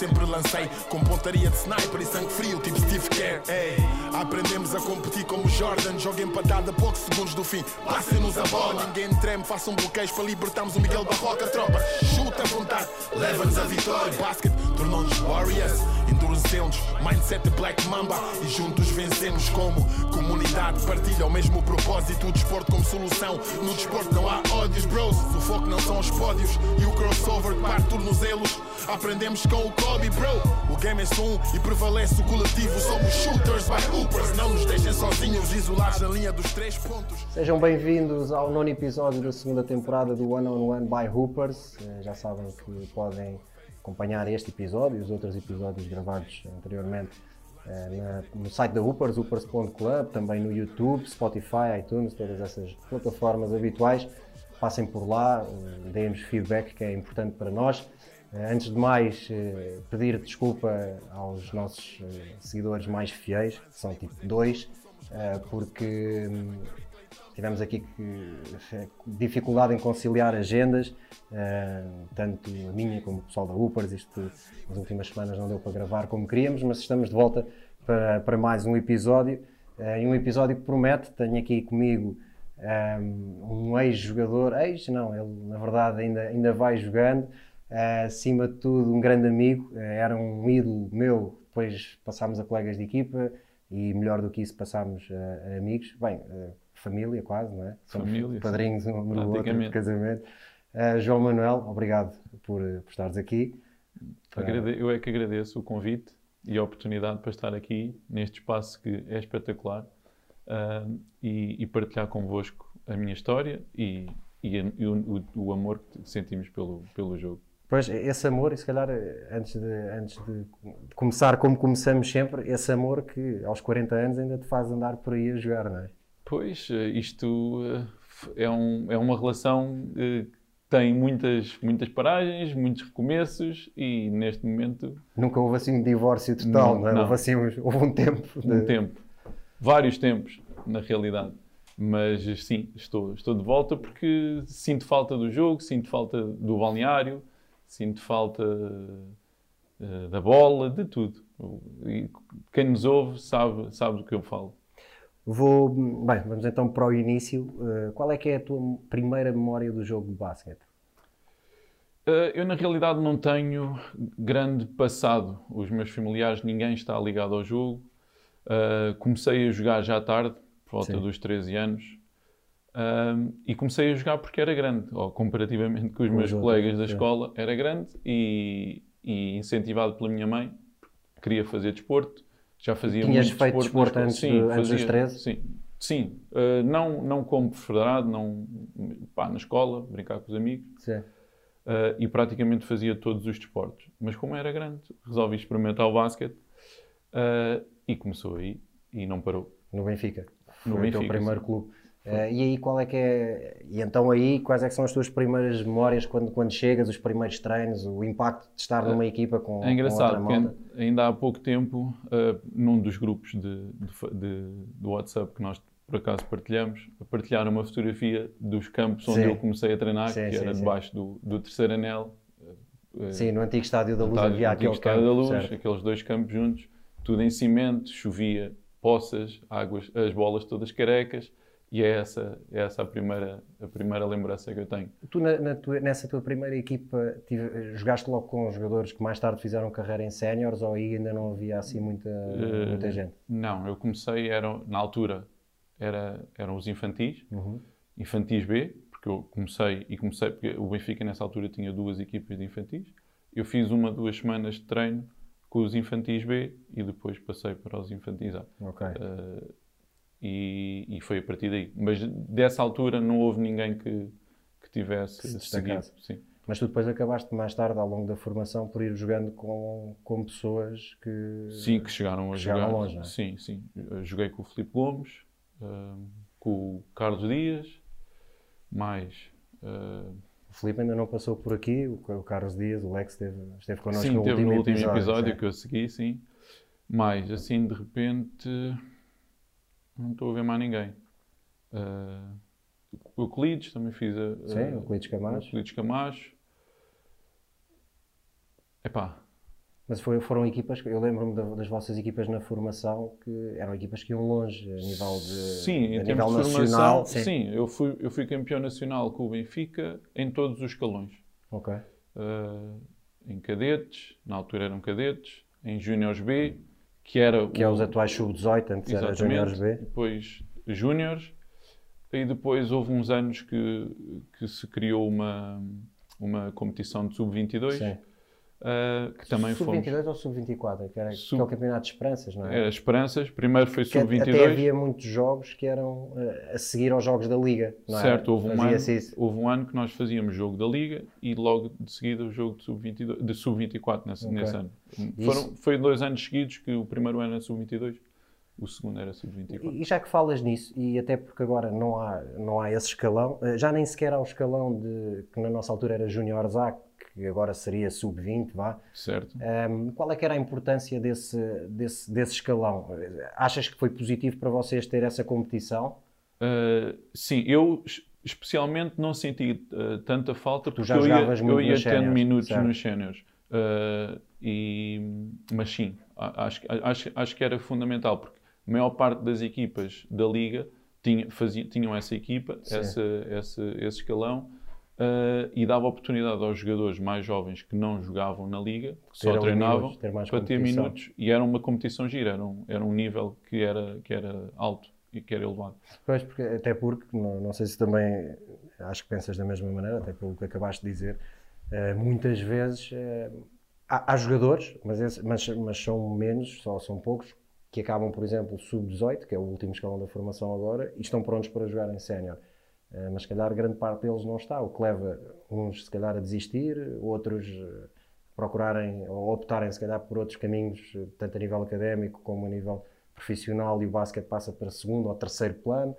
sempre lancei com pontaria de sniper e sangue frio, tipo Steve Kerr. Ei, aprendemos a competir como Jordan, joga empatada a poucos segundos do fim. Passem-nos a bola, ninguém treme, façam bloqueios para libertarmos o Miguel Barroca, tropa. Chuta à vontade, leva-nos a vitória. Basket tornou-nos Warriors, endurecemos, mindset Black Mamba e juntos vencemos como comunidade. Partilha o mesmo propósito, o desporto como solução. No desporto não há ódios, bros. O foco não são os pódios e o crossover que parte tornozelos. Aprendemos com o Kobe, bro. O game é só um e prevalece o coletivo. Somos shooters by hoopers. Não nos deixem sozinhos, isolados na linha dos três pontos. Sejam bem-vindos ao nono episódio da segunda temporada do One on One by Hoopers. Eh, Já sabem que podem acompanhar este episódio e os outros episódios gravados anteriormente eh, na- no site da Hoopers, hoopers.club, também no YouTube, Spotify, iTunes, todas essas plataformas habituais. Passem por lá, eh, deem-nos feedback que é importante para nós. Eh, Antes de mais, pedir desculpa aos nossos seguidores mais fiéis, que são tipo dois, porque hum, tivemos aqui que, dificuldade em conciliar agendas, eh, tanto a minha como o pessoal da Upers. Isto nas últimas semanas não deu para gravar como queríamos, mas estamos de volta para, para mais um episódio. eh, e um episódio que promete. Tenho aqui comigo eh, um ex-jogador, ex, não, ele na verdade ainda, ainda vai jogando. acima de tudo, um grande amigo, era um ídolo meu. Depois passámos a colegas de equipa e melhor do que isso passámos a, a amigos, bem, família quase, não é? Somos Família, padrinhos um no outro de casamento. Uh, João Manuel, obrigado por, por estares aqui. Agrade- Eu é que agradeço o convite e a oportunidade para estar aqui neste espaço que é espetacular ah, e, e partilhar convosco a minha história e, e a- e o, o- amor que sentimos pelo, pelo jogo. Pois, esse amor, e se calhar antes de, antes de começar como começamos sempre, esse amor que aos 40 anos ainda te faz andar por aí a jogar, não é? Pois, eh, isto eh, é, um, é uma relação eh, que tem muitas, muitas paragens, muitos recomeços e neste momento Nunca houve assim um divórcio total, Não, não, é? não. Houve assim houve um tempo. de- um tempo, vários tempos, na realidade. Mas sim, estou, estou de volta porque sinto falta do jogo, sinto falta do balneário, sinto falta da bola, de tudo. E quem nos ouve sabe, sabe do que eu falo. Vou, bem, vamos então para o início. Uh, qual é que é a tua primeira memória do jogo de basquete? Eh, Eu, na realidade, não tenho grande passado. Os meus familiares, ninguém está ligado ao jogo. Eh, comecei a jogar já tarde, por volta Sim. dos 13 anos. Ahm, e comecei a jogar porque era grande, ou comparativamente com os meus colegas da escola, era grande e, e incentivado pela minha mãe, queria fazer desporto, já fazia Tinhas muito feito desporto escola. antes Sim, de- antes dos fazia, 13? Sim, sim. Ah, não, não como federado, não, pá, na escola, brincar com os amigos, Sim. ah, e praticamente fazia todos os desportos. Mas como era grande, resolvi experimentar o basquete ah, e começou aí e não parou. No Benfica. No Foi o teu Benfica, primeiro sim. clube. Eh, e aí qual é que é. E então aí quais é que são as tuas primeiras memórias quando, quando chegas, os primeiros treinos, o impacto de estar numa equipa com, É engraçado, com porque outra malta? ainda- há pouco tempo, ah, num dos grupos de, de de- do WhatsApp que nós por acaso partilhamos, partilharam uma fotografia dos campos onde Sim. eu comecei a treinar, Sim, que sim, era debaixo do, do terceiro anel. Sim, no antigo estádio da Luz Estádio- havia aquele Estádio campo, da Luz, certo. aqueles dois campos juntos, tudo em cimento, chovia, poças, águas, as bolas todas carecas, e é essa, é essa a, primeira, a primeira lembrança que eu tenho. Tu na- na tua- nessa tua primeira equipa tive- jogaste logo com jogadores que mais tarde fizeram carreira em séniores ou aí ainda não havia assim muita, Eh, muita gente? Não, eu comecei, era, na altura, era, eram os infantis, Uhum. infantis B, porque eu comecei, e comecei, porque o Benfica nessa altura tinha duas equipas de infantis, eu fiz uma, duas semanas de treino com os infantis B e depois passei para os infantis A. Ok. Uh, e, e foi a partir daí. Mas dessa altura não houve ninguém que, que tivesse Que se seguido. Sim. Mas tu depois acabaste mais tarde, ao longo da formação, por ir jogando com, com pessoas que. sim, que chegaram a que jogar. chegaram longe, é? Sim, sim. Eu Joguei com o Filipe Gomes, uh, com o Carlos Dias, mais. uh, O Filipe ainda não passou por aqui, o, Carlos Dias, o Lex esteve, esteve connosco sim, no, teve último no último episódio, sim. que eu segui, sim. Mais, assim, de repente, não estou a ver mais ninguém. Uh, Euclides também fiz a. a- Sim, Euclides Camacho. Euclides Camacho. Epá, Mas foi, foram equipas, eu lembro-me da- das vossas equipas na formação, que eram equipas que iam longe a nível de Sim, em termos nível de nacional. formação, sim, eu, fui, eu fui campeão nacional com o Benfica em todos os escalões. Ok. Uh, em cadetes, na altura eram cadetes, em Júniores B, que era Que é o- os atuais sub-18, antes era. Juniors B. Depois Júniores. E depois houve uns anos que, que se criou uma, uma competição de sub-22, Sim. Uh, que também fomos. Sub-22 ou sub-24? Que era Sub- que é o campeonato de esperanças, não é? Era Esperanças, primeiro foi Que até sub-22. havia muitos jogos que eram eh, a seguir aos jogos da Liga, não é? Certo, houve um, ano, houve um ano que nós fazíamos jogo da Liga e logo de seguida o jogo de sub-22, de sub-24 nesse, Ok. nesse ano. Foram, foi dois anos seguidos que o primeiro ano era sub-22, o segundo era sub-24. E já que falas nisso, e até porque agora não há, não há esse escalão, eh, já nem sequer há o escalão de que na nossa altura era Júnior A, que agora seria sub-20, vá. Certo? Ehm, qual é que era a importância desse, desse, desse escalão? Achas que foi positivo para vocês ter essa competição? Uh, sim, eu es- especialmente não senti uh, tanta falta porque já eu ia, eu ia tendo minutos certo. nos séniores. Uh, e, mas sim, acho, acho, acho que era fundamental porque a maior parte das equipas da Liga tinha, fazia, tinham essa equipa, essa, esse, esse escalão. Uh, e dava oportunidade aos jogadores mais jovens que não jogavam na Liga, que só Ter treinavam, minutos, ter para ter competição. minutos. E era uma competição gira, era um, era um nível que era, que era alto e que era elevado. Pois, porque, até porque, não, não sei se também, acho que pensas da mesma maneira, até pelo que acabaste de dizer, eh, muitas vezes eh, há, há jogadores, mas, esse- mas, mas são menos, só são poucos, que acabam, por exemplo, sub-18, que é o último escalão da formação agora, e estão prontos para jogar em sénior. Eh, mas se calhar grande parte deles não está, o que leva uns se calhar a desistir, outros eh, procurarem ou optarem se calhar por outros caminhos, eh, tanto a nível académico como a nível profissional e o basquete passa para segundo ou terceiro plano.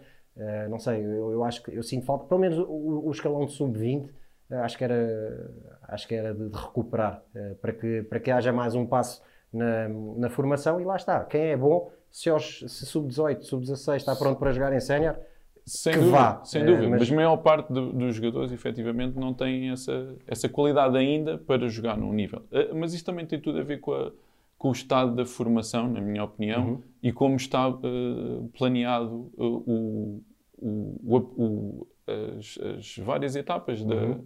Não sei, eu, eu acho que eu sinto falta, pelo menos o, o escalão de sub-20, eh, acho que era, acho que era de, de recuperar para, que, para que haja mais um passo na, na formação e lá está. Quem é bom, se, se sub-18, sub-16 está pronto para jogar em sénior, Sem que dúvida, vá, sem eh, dúvida. mas- Mas... a maior parte do- dos jogadores, efetivamente, não têm essa, essa qualidade ainda para jogar num nível. Eh, Mas isto também tem tudo a ver com, a- com o estado da formação, na minha opinião, Uhum. e como está eh, planeado eh, o, o- o- as, as várias etapas da, Uhum.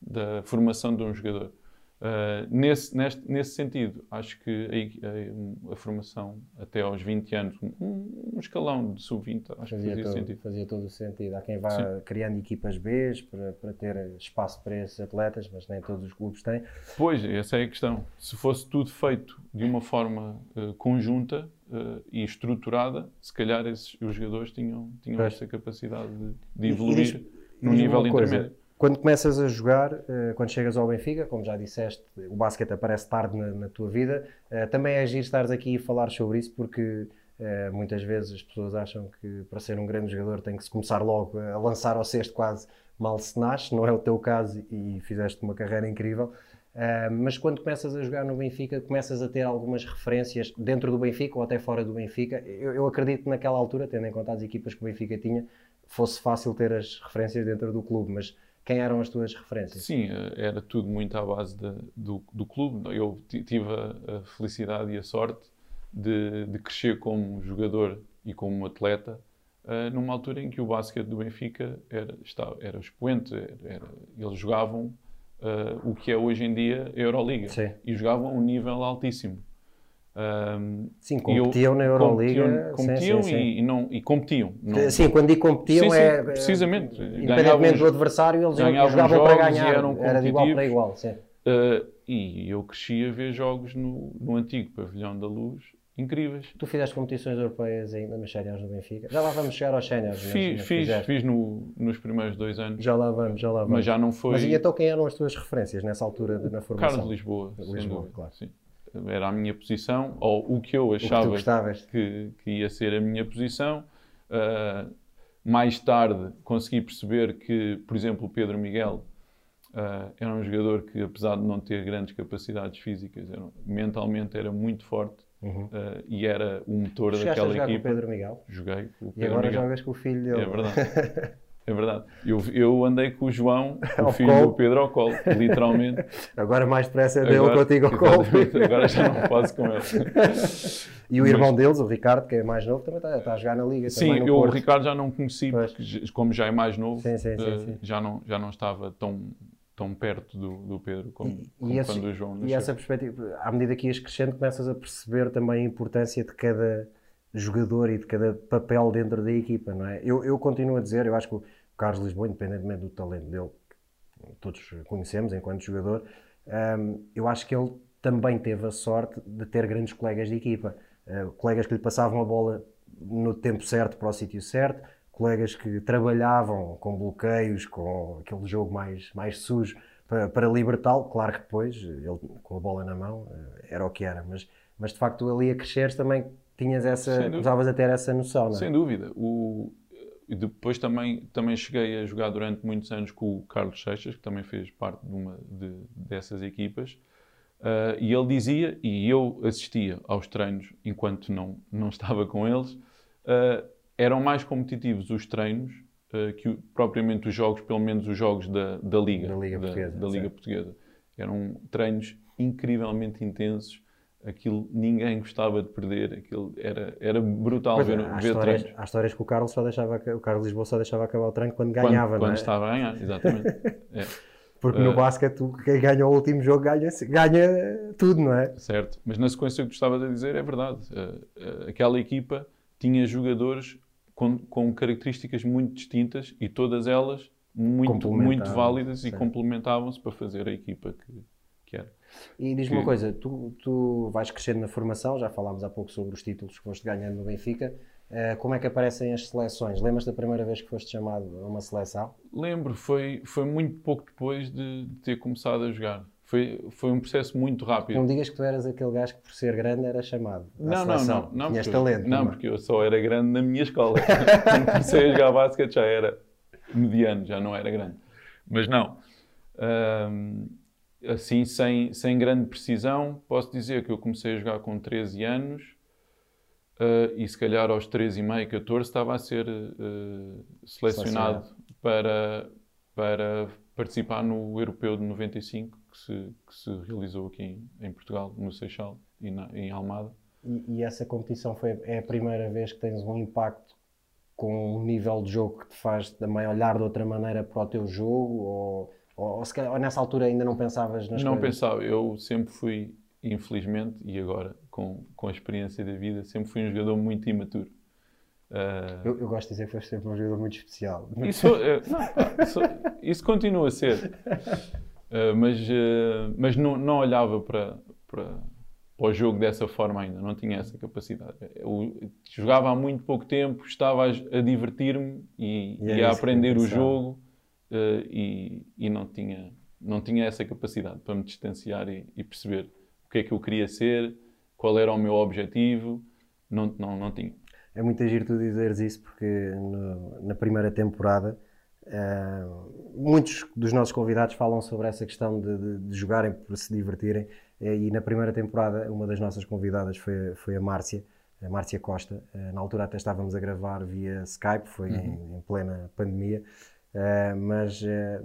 da formação de um jogador. Uh, nesse, neste- nesse sentido, acho que a, a- a formação até aos 20 anos, um, um escalão de sub-20, acho que fazia, fazia todo, sentido. fazia todo o sentido. Há quem vá criando equipas B para, para ter espaço para esses atletas, mas nem todos os clubes têm. Pois, essa é a questão. Se fosse tudo feito de uma forma eh, conjunta eh, e estruturada, se calhar esses, os jogadores tinham, tinham Pois. essa capacidade de, de evoluir num diz-me nível uma coisa, intermédio. Quando começas a jogar, eh, quando chegas ao Benfica, como já disseste, o basquete aparece tarde na, na tua vida. eh, Também é agir estares aqui e falar sobre isso, porque eh, muitas vezes as pessoas acham que para ser um grande jogador tem que se começar logo a lançar ao cesto quase mal se nasce. Não é o teu caso e fizeste uma carreira incrível. Mas quando começas a jogar no Benfica, começas a ter algumas referências dentro do Benfica ou até fora do Benfica. Eu, eu acredito que naquela altura, tendo em conta as equipas que o Benfica tinha, fosse fácil ter as referências dentro do clube. Mas quem eram as tuas referências? Sim, eh, era tudo muito à base da- do, do clube. Eu ti- tive a, a felicidade e a sorte de, de crescer como jogador e como atleta eh, numa altura em que o basquete do Benfica era, estava, era expoente. Era, eles jogavam eh, o que é hoje em dia a Euroliga Sim. e jogavam a um nível altíssimo. Ahm, Sim, e eu- competiam na Euroliga. competiam, competiam sim, sim. E, e não, e competiam. Não- Sim, quando digo competiam Sim, é. precisamente. Ganhavam Independentemente do adversário, eles jogavam para ganhar. eram Era de igual para igual. Sim. Uh, e eu cresci a ver jogos no, no antigo Pavilhão da Luz incríveis. Tu fizeste competições europeias ainda nos séniores do Benfica. Já lá vamos chegar aos séniores. Fiz, fiz, fiz no- nos primeiros dois anos, Já lá vamos, já lá vamos. mas já não foi Mas e então quem eram as tuas referências nessa altura de- na formação? Carlos Lisboa. Lisboa, dúvida. claro. Sim. Era a minha posição, ou o que eu que achava gostavas. que, que ia ser a minha posição. Uh, mais tarde consegui perceber que, por exemplo, o Pedro Miguel uh, era um jogador que, apesar de não ter grandes capacidades físicas, era- mentalmente era muito forte Uhum. uh, e era o motor Chegaste a daquela jogar com o. Pedro Miguel Joguei com o e Pedro agora Miguel. jogas com o filho dele. É verdade. É verdade. Eu, eu andei com o João, o filho colo. do Pedro ao colo, literalmente. Agora mais depressa é dele Agora- contigo ao colo. Agora já não posso com ele. E o irmão deles, o Ricardo, que é mais novo, também está, está a jogar na Liga. Sim, eu o Porto. Ricardo já não conheci, Pois. porque como já é mais novo, Sim, sim, sim, eh, sim. Já, não, já não estava tão, tão perto do, do Pedro como, E, como e, quando o João e nasceu. essa perspectiva, à medida que ias crescendo, começas a perceber também a importância de cada jogador e de cada papel dentro da equipa, não é? Eu, eu continuo a dizer, eu acho que o Carlos Lisboa, independentemente do talento dele, que todos conhecemos enquanto jogador, hum, eu acho que ele também teve a sorte de ter grandes colegas de equipa. Uh, colegas que lhe passavam a bola no tempo certo para o sítio certo, colegas que trabalhavam com bloqueios, com aquele jogo mais, mais sujo para, para libertá-lo. Claro que depois, ele com a bola na mão, uh, era o que era, mas, mas de facto ali a cresceres também tinhas essa, começavas a ter essa noção, não é? Sem dúvida. O, e depois também, também cheguei a jogar durante muitos anos com o Carlos Seixas, que também fez parte de uma de, dessas equipas. Ah, e ele dizia, e eu assistia aos treinos enquanto não, não estava com eles, ah, eram mais competitivos os treinos ah, que o- propriamente os jogos, pelo menos os jogos da, da Liga. Da Liga Portuguesa, da Liga. Portuguesa. Eram treinos incrivelmente intensos. Aquilo ninguém gostava de perder. Aquilo era, era brutal Pois, ver, há, ver histórias, há histórias que o Carlos só deixava, o Carlos Lisboa só deixava acabar o treino quando Quando- ganhava, quando, não é? estava a ganhar, exatamente. É, Porque no Eh, basquete, quem ganha o último jogo ganha, ganha tudo, não é? certo. Mas na sequência que tu estavas a dizer, é verdade. Eh, eh, aquela equipa tinha jogadores com, com características muito distintas e todas elas muito, muito válidas e sim. complementavam-se para fazer a equipa que. E diz-me Que- uma coisa, tu, tu vais crescendo na formação, já falámos há pouco sobre os títulos que foste ganhando no Benfica. Eh, como é que aparecem as seleções? Lembras da primeira vez que foste chamado a uma seleção? Lembro, foi, foi muito pouco depois de, de ter começado a jogar. Foi, foi um processo muito rápido. Não digas que tu eras aquele gajo que por ser grande era chamado Não, não, não. não Tinhas porque, talento. Não, também. porque eu só era grande na minha escola. Quando comecei a jogar basquete já era mediano, já não era grande. Mas não. Ahm, assim, sem, sem grande precisão, posso dizer que eu comecei a jogar com 13 anos ah, e se calhar aos 13 e meio, 14, estava a ser ah, selecionado para, para participar no Europeu de 95, que se, que se realizou aqui em, em Portugal, no Seixal e na, em Almada. E, e essa competição foi, é a primeira vez que tens um impacto com um nível de jogo que te faz também olhar de outra maneira para o teu jogo? Ou, ou, ou calhar, ou nessa altura ainda não pensavas nas não coisas? pensava, eu sempre fui, infelizmente, e agora com, com a experiência da vida, sempre fui um jogador muito imaturo. Ah, Eu, eu gosto de dizer que foste sempre um jogador muito especial. isso, eh, não, isso, isso continua a ser. Ah, mas ah, mas não, não olhava para, para, para o jogo dessa forma ainda, não tinha essa capacidade. Eu jogava há muito pouco tempo, estava a, a divertir-me e, E e a aprender o jogo ah, e, e não, tinha, não tinha essa capacidade para me distanciar e, e perceber o que é que eu queria ser, qual era o meu objetivo. Não, não, não tinha. É muito agir tu dizeres isso porque no- na primeira temporada eh, muitos dos nossos convidados falam sobre essa questão de, de- de jogarem para se divertirem eh, e na primeira temporada uma das nossas convidadas foi, foi a Márcia, a Márcia Costa. Na altura até estávamos a gravar via Skype, foi em, em plena pandemia, Eh, mas eh,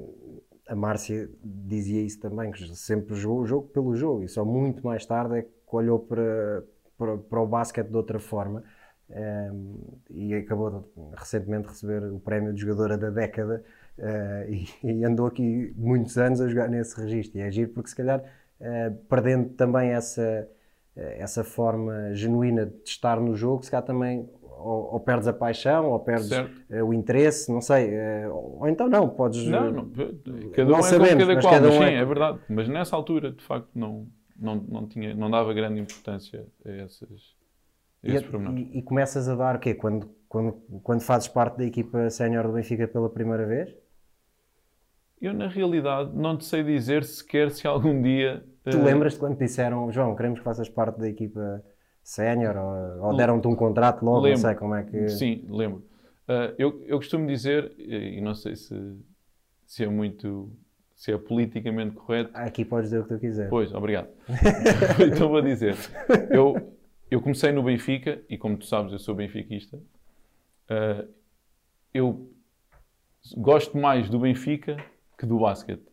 a Márcia dizia isso também, que sempre jogou o jogo pelo jogo e só muito mais tarde é que olhou para, para, para o basquete de outra forma um, e acabou de, recentemente de receber o prémio de jogadora da década uh, e, e andou aqui muitos anos a jogar nesse registro. E é giro porque, se calhar, uh, perdendo também essa, uh, essa forma genuína de estar no jogo, se calhar também ou, ou perdes a paixão ou perdes uh, o interesse, não sei. uh, ou então não, podes. Não, uh, não, cada não um é sabemos, cada qual, cada um sim, é- é... verdade. Mas nessa altura, de facto, não, não, não, tinha, não dava grande importância a esses, a E, esses pormenores. e- e começas a dar o quê? Quando, quando, quando fazes parte da equipa sénior do Benfica pela primeira vez? Eu, na realidade, não te sei dizer sequer se algum dia... Tu eh, lembras-te quando te disseram, João, queremos que faças parte da equipa sénior ou, ou deram-te um contrato logo, Lembro. não sei como é que... Sim, lembro. Ah, eu, eu costumo dizer, e não sei se, se é muito... se é politicamente correto, Aqui podes dizer o que tu quiser. Pois, obrigado. então vou dizer. Eu, eu comecei no Benfica, e como tu sabes, eu sou benfiquista. Ah, eu gosto mais do Benfica que do basquete.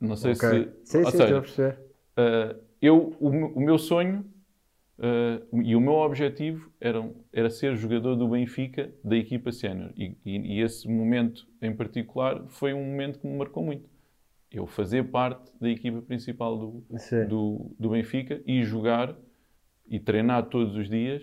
Não sei Ok. se. Sim, ou sim, seja, estou a perceber. Uh, eu, o, o meu sonho uh, e o meu objetivo era, era ser jogador do Benfica da equipa sénior. E, e- e esse momento em particular foi um momento que me marcou muito. Eu fazer parte da equipa principal do, do, do Benfica e jogar e treinar todos os dias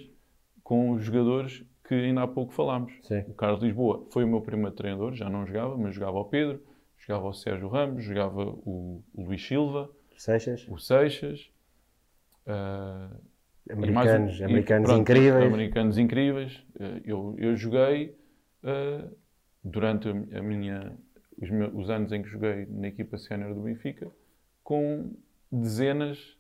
com os jogadores que ainda há pouco falámos. Sim. O Carlos Lisboa foi o meu primeiro treinador, já não jogava, mas jogava o Pedro, jogava o Sérgio Ramos, jogava o, o Luís Silva Seixas, o Seixas. ah, um- americanos, e americanos pronto, incríveis. Americanos incríveis. Ah, eu, eu joguei ah, durante a minha, os, meus, os anos em que joguei na equipa sénior do Benfica com dezenas,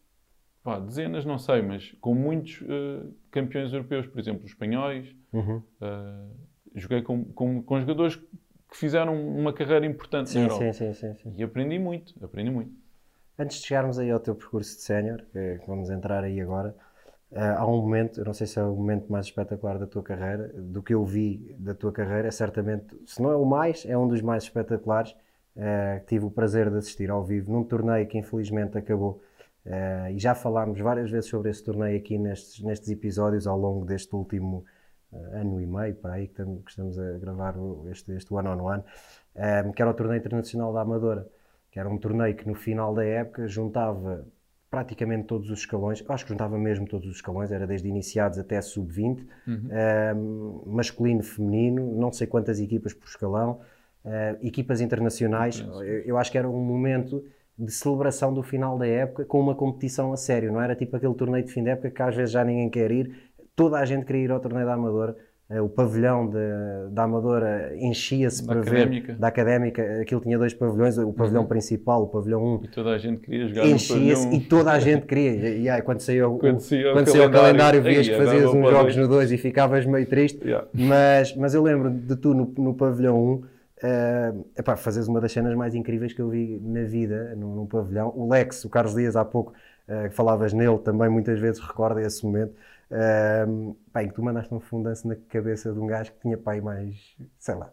pá, dezenas não sei, mas com muitos ah, campeões europeus, por exemplo, os espanhóis. Uhum. ah, joguei com, com, com jogadores que fizeram uma carreira importante na Sim, Europa. sim, sim, sim. E aprendi muito, aprendi muito. Antes de chegarmos aí ao teu percurso de sénior, que vamos entrar aí agora, há um momento, eu não sei se é o momento mais espetacular da tua carreira, do que eu vi da tua carreira, é certamente, se não é o mais, é um dos mais espetaculares. ah, que tive o prazer de assistir ao vivo num torneio que infelizmente acabou. Ah, e já falámos várias vezes sobre esse torneio aqui nestes, nestes episódios ao longo deste último ah, ano e meio, para aí que estamos, que estamos a gravar este, este One on One, ah, que era o Torneio Internacional da Amadora que era um torneio que no final da época juntava praticamente todos os escalões, acho que juntava mesmo todos os escalões, era desde iniciados até sub-20, ehm, masculino, feminino, não sei quantas equipas por escalão, eh, equipas internacionais, eu, eu acho que era um momento de celebração do final da época com uma competição a sério, não era tipo aquele torneio de fim da época que às vezes já ninguém quer ir, toda a gente queria ir ao torneio da Amadora, o pavilhão de- da Amadora enchia-se Da para Académica. ver da Académica, aquilo tinha dois pavilhões, o pavilhão principal, o pavilhão 1, E toda a gente queria jogar enchia-se e toda a gente queria. E, aí, quando saiu, o- Quando saía o quando saiu o calendário, calendário, vias "Ei, que fazias uns jogos dois." no 2 e ficavas meio triste. Yeah. Mas, mas eu lembro de tu no, no pavilhão 1, eh, epá, fazes uma das cenas mais incríveis que eu vi na vida no, no pavilhão. O Lex, o Carlos Dias, há pouco eh, que falavas nele, também muitas vezes recorda esse momento. Em que tu mandaste um fundanço na cabeça de um gajo que tinha pai mais, sei lá,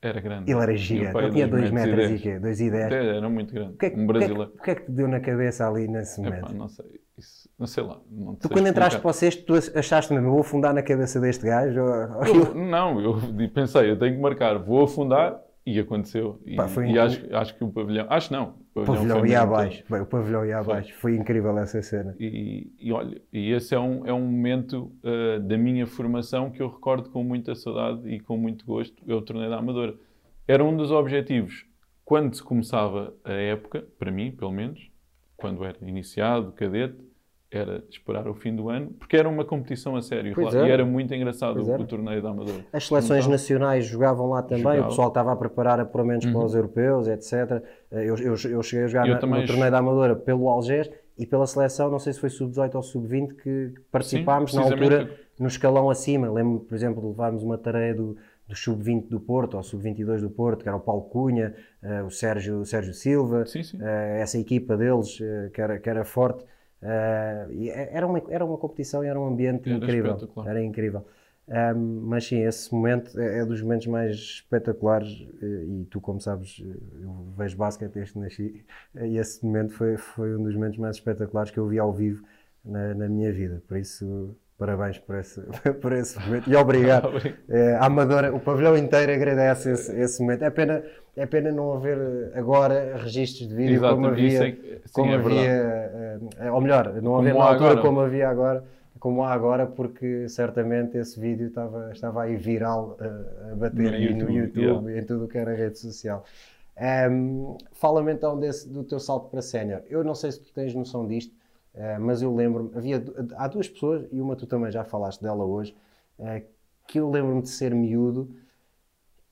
Era grande. ele era gigante, pai ele tinha 2 dois metros e quê? 2 e 10. É, Era muito grande. O que, é, que- um o é brasileiro. o que é que te deu na cabeça ali nesse Epá, momento? não sei. Isso, não sei lá. Não Tu sei quando entraste explicar. para vocês, tu achaste mesmo, vou afundar na cabeça deste gajo? Ou- Eu- não, eu pensei, eu tenho que marcar, vou afundar e aconteceu. E, Pá, e incrível. acho, acho que o pavilhão. Acho não. O pavilhão foi ia abaixo. Bem, o pavilhão ia abaixo. Foi incrível essa cena. E, e olha, e esse é um, é um momento uh, da minha formação que eu recordo com muita saudade e com muito gosto. É o torneio da Amadora. Era um dos objetivos quando se começava a época, para mim, pelo menos, quando era iniciado, cadete, era esperar o fim do ano, porque era uma competição a sério é. e era muito engraçado o, o torneio da Amadora. As seleções Então, nacionais jogavam lá também, Jogava. o pessoal estava a preparar apuramentos para os europeus, etc. Eu, eu, eu cheguei a jogar Eu na- também no torneio da Amadora pelo Algés e pela seleção, não sei se foi sub-18 ou sub-20, que participámos na precisamente. altura no escalão acima. Lembro, por exemplo, de levarmos uma tarefa do, do sub-20 do Porto ou sub-22 do Porto, que era o Paulo Cunha, eh, o, Sérgio, o Sérgio Silva, Sim, sim. eh, essa equipa deles eh, que, era, que era forte. Eh, e era, uma, era uma competição e era um ambiente Era incrível. Era incrível. Um, mas sim, esse momento é, é dos momentos mais espetaculares eh, e tu, como sabes, eh, eu vejo basquete desde que nasci e esse momento foi, foi um dos momentos mais espetaculares que eu vi ao vivo na, na minha vida. Por isso, parabéns por esse, por esse momento e obrigado. Eh, a Amadora, o pavilhão inteiro agradece esse, esse momento. É pena, é pena não haver eh, agora registros de vídeo como Exatamente, isso havia, é sim, como é havia eh, ou melhor, não haver Como na há altura agora. como havia agora, como há agora, porque certamente esse vídeo estava, estava aí viral eh, a bater No aí no YouTube, YouTube e em tudo o que era rede social. Ehm, Fala-me então desse, do teu salto para sénior. Eu não sei se tu tens noção disto, eh, mas eu lembro-me, havia, há duas pessoas, e uma tu também já falaste dela hoje, eh, que eu lembro-me de ser miúdo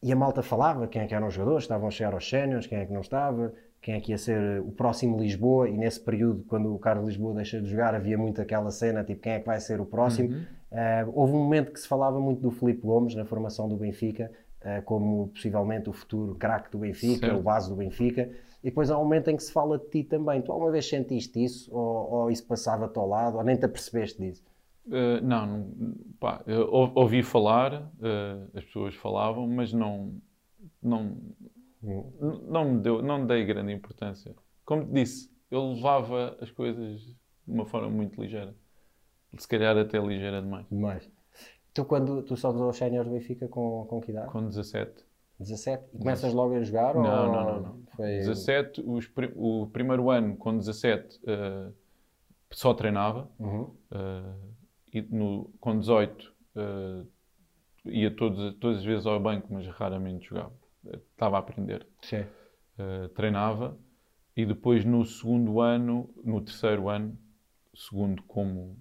e a malta falava quem é que eram os jogadores, estavam a chegar aos séniores, quem é que não estava, quem é que ia ser o próximo Lisboa, e nesse período, quando o Carlos Lisboa deixa de jogar, havia muito aquela cena, tipo, quem é que vai ser o próximo. Eh, houve um momento que se falava muito do Filipe Gomes na formação do Benfica, eh, como possivelmente o futuro craque do Benfica, Certo. o base do Benfica, e depois há um momento em que se fala de ti também. Tu alguma vez sentiste isso, ou, ou isso passava-te ao lado, ou nem te apercebeste disso? Uh, não, pá, ou- ouvi falar, uh, as pessoas falavam, mas não, não, Hum. não me deu, não dei grande importância. Como te disse, eu levava as coisas de uma forma muito ligeira. Se calhar até ligeira demais. Demais. Tu, quando tu sobes aos séniores do Benfica com, com que idade? Com 17. 17? E começas logo a jogar? Não, ou não, não, não. Foi... 17, os o primeiro ano, com 17, eh, só treinava. Uhum. eh, e no, com 18, eh, ia todos, todas as vezes ao banco, mas raramente jogava. Estava a aprender. Eh, treinava e depois no segundo ano, no terceiro ano, segundo como,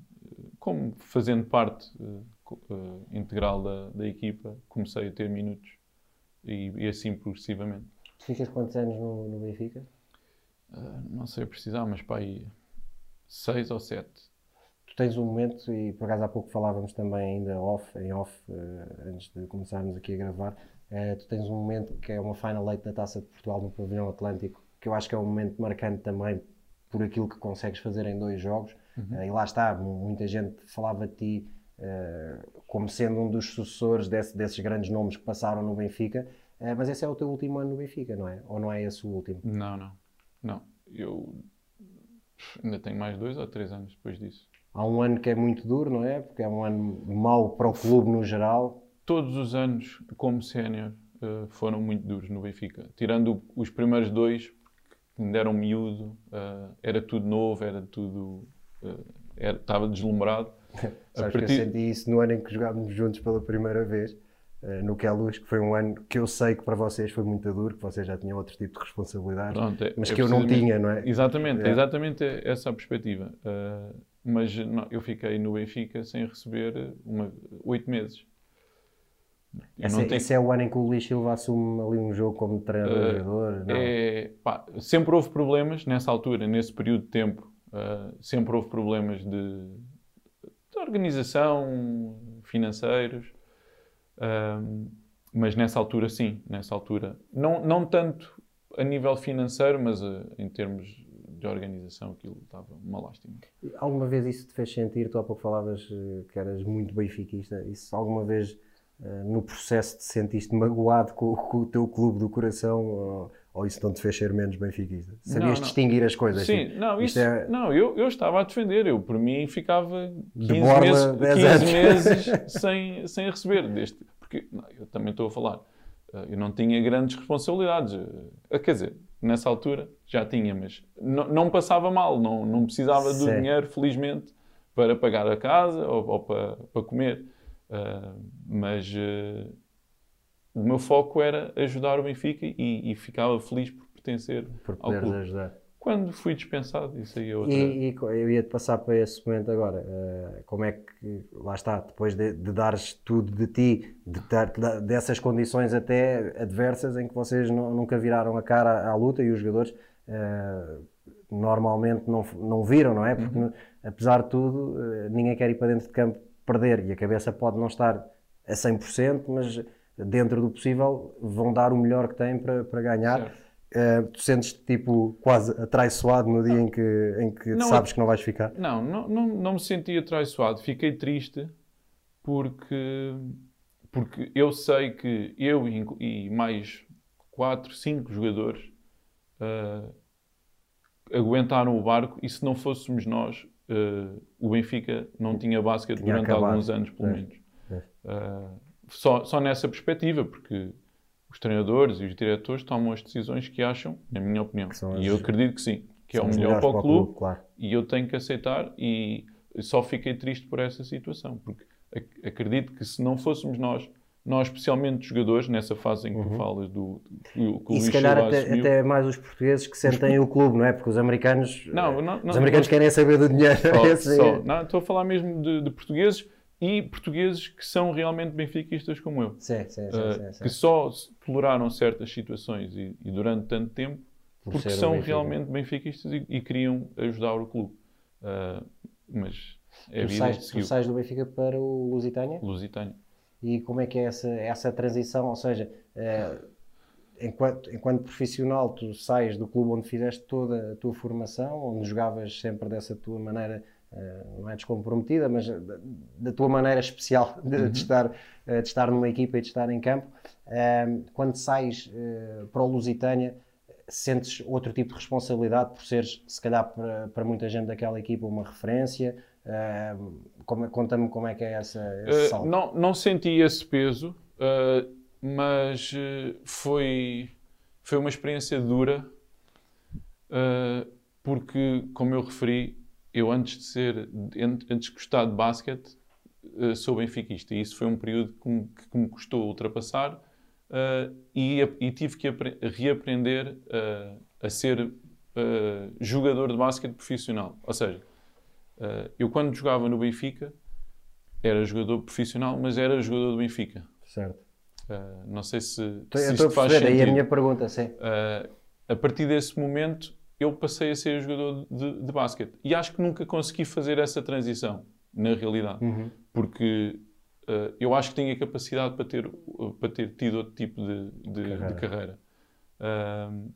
como fazendo parte eh, integral da, da equipa, comecei a ter minutos e, e assim progressivamente. Ficas quantos anos no, no Benfica? Ah, não sei precisar, mas para aí seis ou sete. Tu tens um momento, e por acaso há pouco falávamos também ainda off, em off, eh, antes de começarmos aqui a gravar, eh, tu tens um momento que é uma final eight da Taça de Portugal no Pavilhão Atlântico, que eu acho que é um momento marcante também por aquilo que consegues fazer em dois jogos. Eh, e lá está, mu- muita gente falava de ti como sendo um dos sucessores desse- desses grandes nomes que passaram no Benfica, mas esse é o teu último ano no Benfica, não é? Ou não é esse o último? Não, não, não. Eu ainda tenho mais dois ou três anos depois disso. Há um ano que é muito duro, não é? Porque é um ano mau para o clube no geral. Todos os anos, como sénior, eh, foram muito duros no Benfica. Tirando os primeiros dois, que me deram miúdo, eh, era tudo novo, era tudo. eh, era- estava deslumbrado. A Sabes que eu partir- senti isso no ano em que jogámos juntos pela primeira vez, no Queluz, que foi um ano que eu sei que para vocês foi muito duro, que vocês já tinham outro tipo de responsabilidades, Pronto, é- mas é que eu não tinha, não é? Exatamente, é É. exatamente essa a perspectiva. Eh, mas não, eu fiquei no Benfica sem receber uma, oito meses. Esse, não é- tenho- esse é o ano em que o Luís Silva assume ali um jogo como treinador, Eh. É, pá, sempre houve problemas nessa altura, nesse período de tempo. uh, sempre houve problemas de, de organização, financeiros. Um, mas nessa altura, sim, nessa altura. Não, não tanto a nível financeiro, mas uh, em termos de organização, aquilo estava uma lástima. Alguma vez isso te fez sentir, tu há pouco falavas eh, que eras muito benfiquista, isso alguma vez eh, no processo te sentiste magoado com, com o teu clube do coração ou, ou isso não te fez ser menos benfiquista? Sabias não. distinguir as coisas? Sim, tipo, não, isso, é- não eu, eu estava a defender. Eu, por mim, ficava 15 borla, meses, 10 15 anos. meses sem, sem receber. Deste, porque não, eu também estou a falar. Eh, Eu não tinha grandes responsabilidades. eh, Quer dizer, nessa altura já tinha, mas não, não passava mal. Não, não precisava do Sim. dinheiro, felizmente, para pagar a casa ou, ou para, para comer. Eh, mas eh, o meu foco era ajudar o Benfica e, e ficava feliz por pertencer por poderes ajudar. Quando fui dispensado, isso aí é outra. E, e eu ia-te passar para esse momento agora. eh, como é que, lá está, depois de, de dares tudo de ti, de dar, de- dessas condições até adversas em que vocês nu- nunca viraram a cara à luta e os jogadores eh, normalmente não, não viram, não é? Porque, Uhum. apesar de tudo, eh, ninguém quer ir para dentro de campo perder e a cabeça pode não estar a 100%, mas dentro do possível vão dar o melhor que têm para, para ganhar. Certo. Uh, tu sentes-te tipo quase atraiçoado no dia em que, em que Não, sabes que não vais ficar? Não, não, não, não me senti atraiçoado. Fiquei triste porque, porque eu sei que eu e, mais 4, 5 jogadores ah, aguentaram o barco e se não fôssemos nós, ah, o Benfica não tinha basquete Tinha durante acabado. alguns anos, pelo É, menos. é. Só, só nessa perspectiva, porque os treinadores e os diretores tomam as decisões que acham, na minha opinião. E eu acredito que sim, que é o os melhor para o clube claro. e eu tenho que aceitar e só fiquei triste por essa situação, porque ac- acredito que se não fôssemos nós, nós especialmente os jogadores, nessa fase em que tu falas do, do que o Uhum. E se calhar até, até mais os portugueses que sentem o clube, não é? Porque os americanos, Não, eh, não, não, os americanos não. querem saber do dinheiro. só, Esse- só- não, estou a falar mesmo de, de portugueses e portugueses que são realmente benfiquistas como eu. Sim, sim, sim, Uh, sim, sim. que só toleraram certas situações e, e durante tanto tempo Por porque são Benfica. realmente benfiquistas e, e queriam ajudar o clube. Uh, mas é a Tu vida sais, tu sais do Benfica para o Lusitânia? Lusitânia. E como é que é essa, essa transição? Ou seja, eh, enquanto, enquanto profissional, tu sais do clube onde fizeste toda a tua formação, onde jogavas sempre dessa tua maneira uh, não é descomprometida, mas da, da tua maneira especial de, uhum. de estar, uh, de estar numa equipa e de estar em campo. Uh, quando sais para o Lusitânia, sentes outro tipo de responsabilidade por seres, se calhar, para, para muita gente daquela equipa, uma referência? Como, Conta-me como é que é essa, esse salto. não, não senti esse peso, mas foi, foi uma experiência dura porque, como eu referi, eu antes de ser, antes de gostar de basquete, uh, sou benfiquista. E isso foi um período que me, que me custou ultrapassar uh, e, e, tive que reaprender a ser jogador de basquete profissional. Ou seja, eu quando jogava no Benfica, era jogador profissional, mas era jogador do Benfica. Certo. não sei se, estou, se isto faz sentido. Aí a minha pergunta, sim. a partir desse momento, eu passei a ser jogador de, de basquete. E acho que nunca consegui fazer essa transição, na realidade. Uhum. Porque uh, eu acho que tenho a capacidade para ter, para ter tido outro tipo de, de carreira. De carreira. Uh,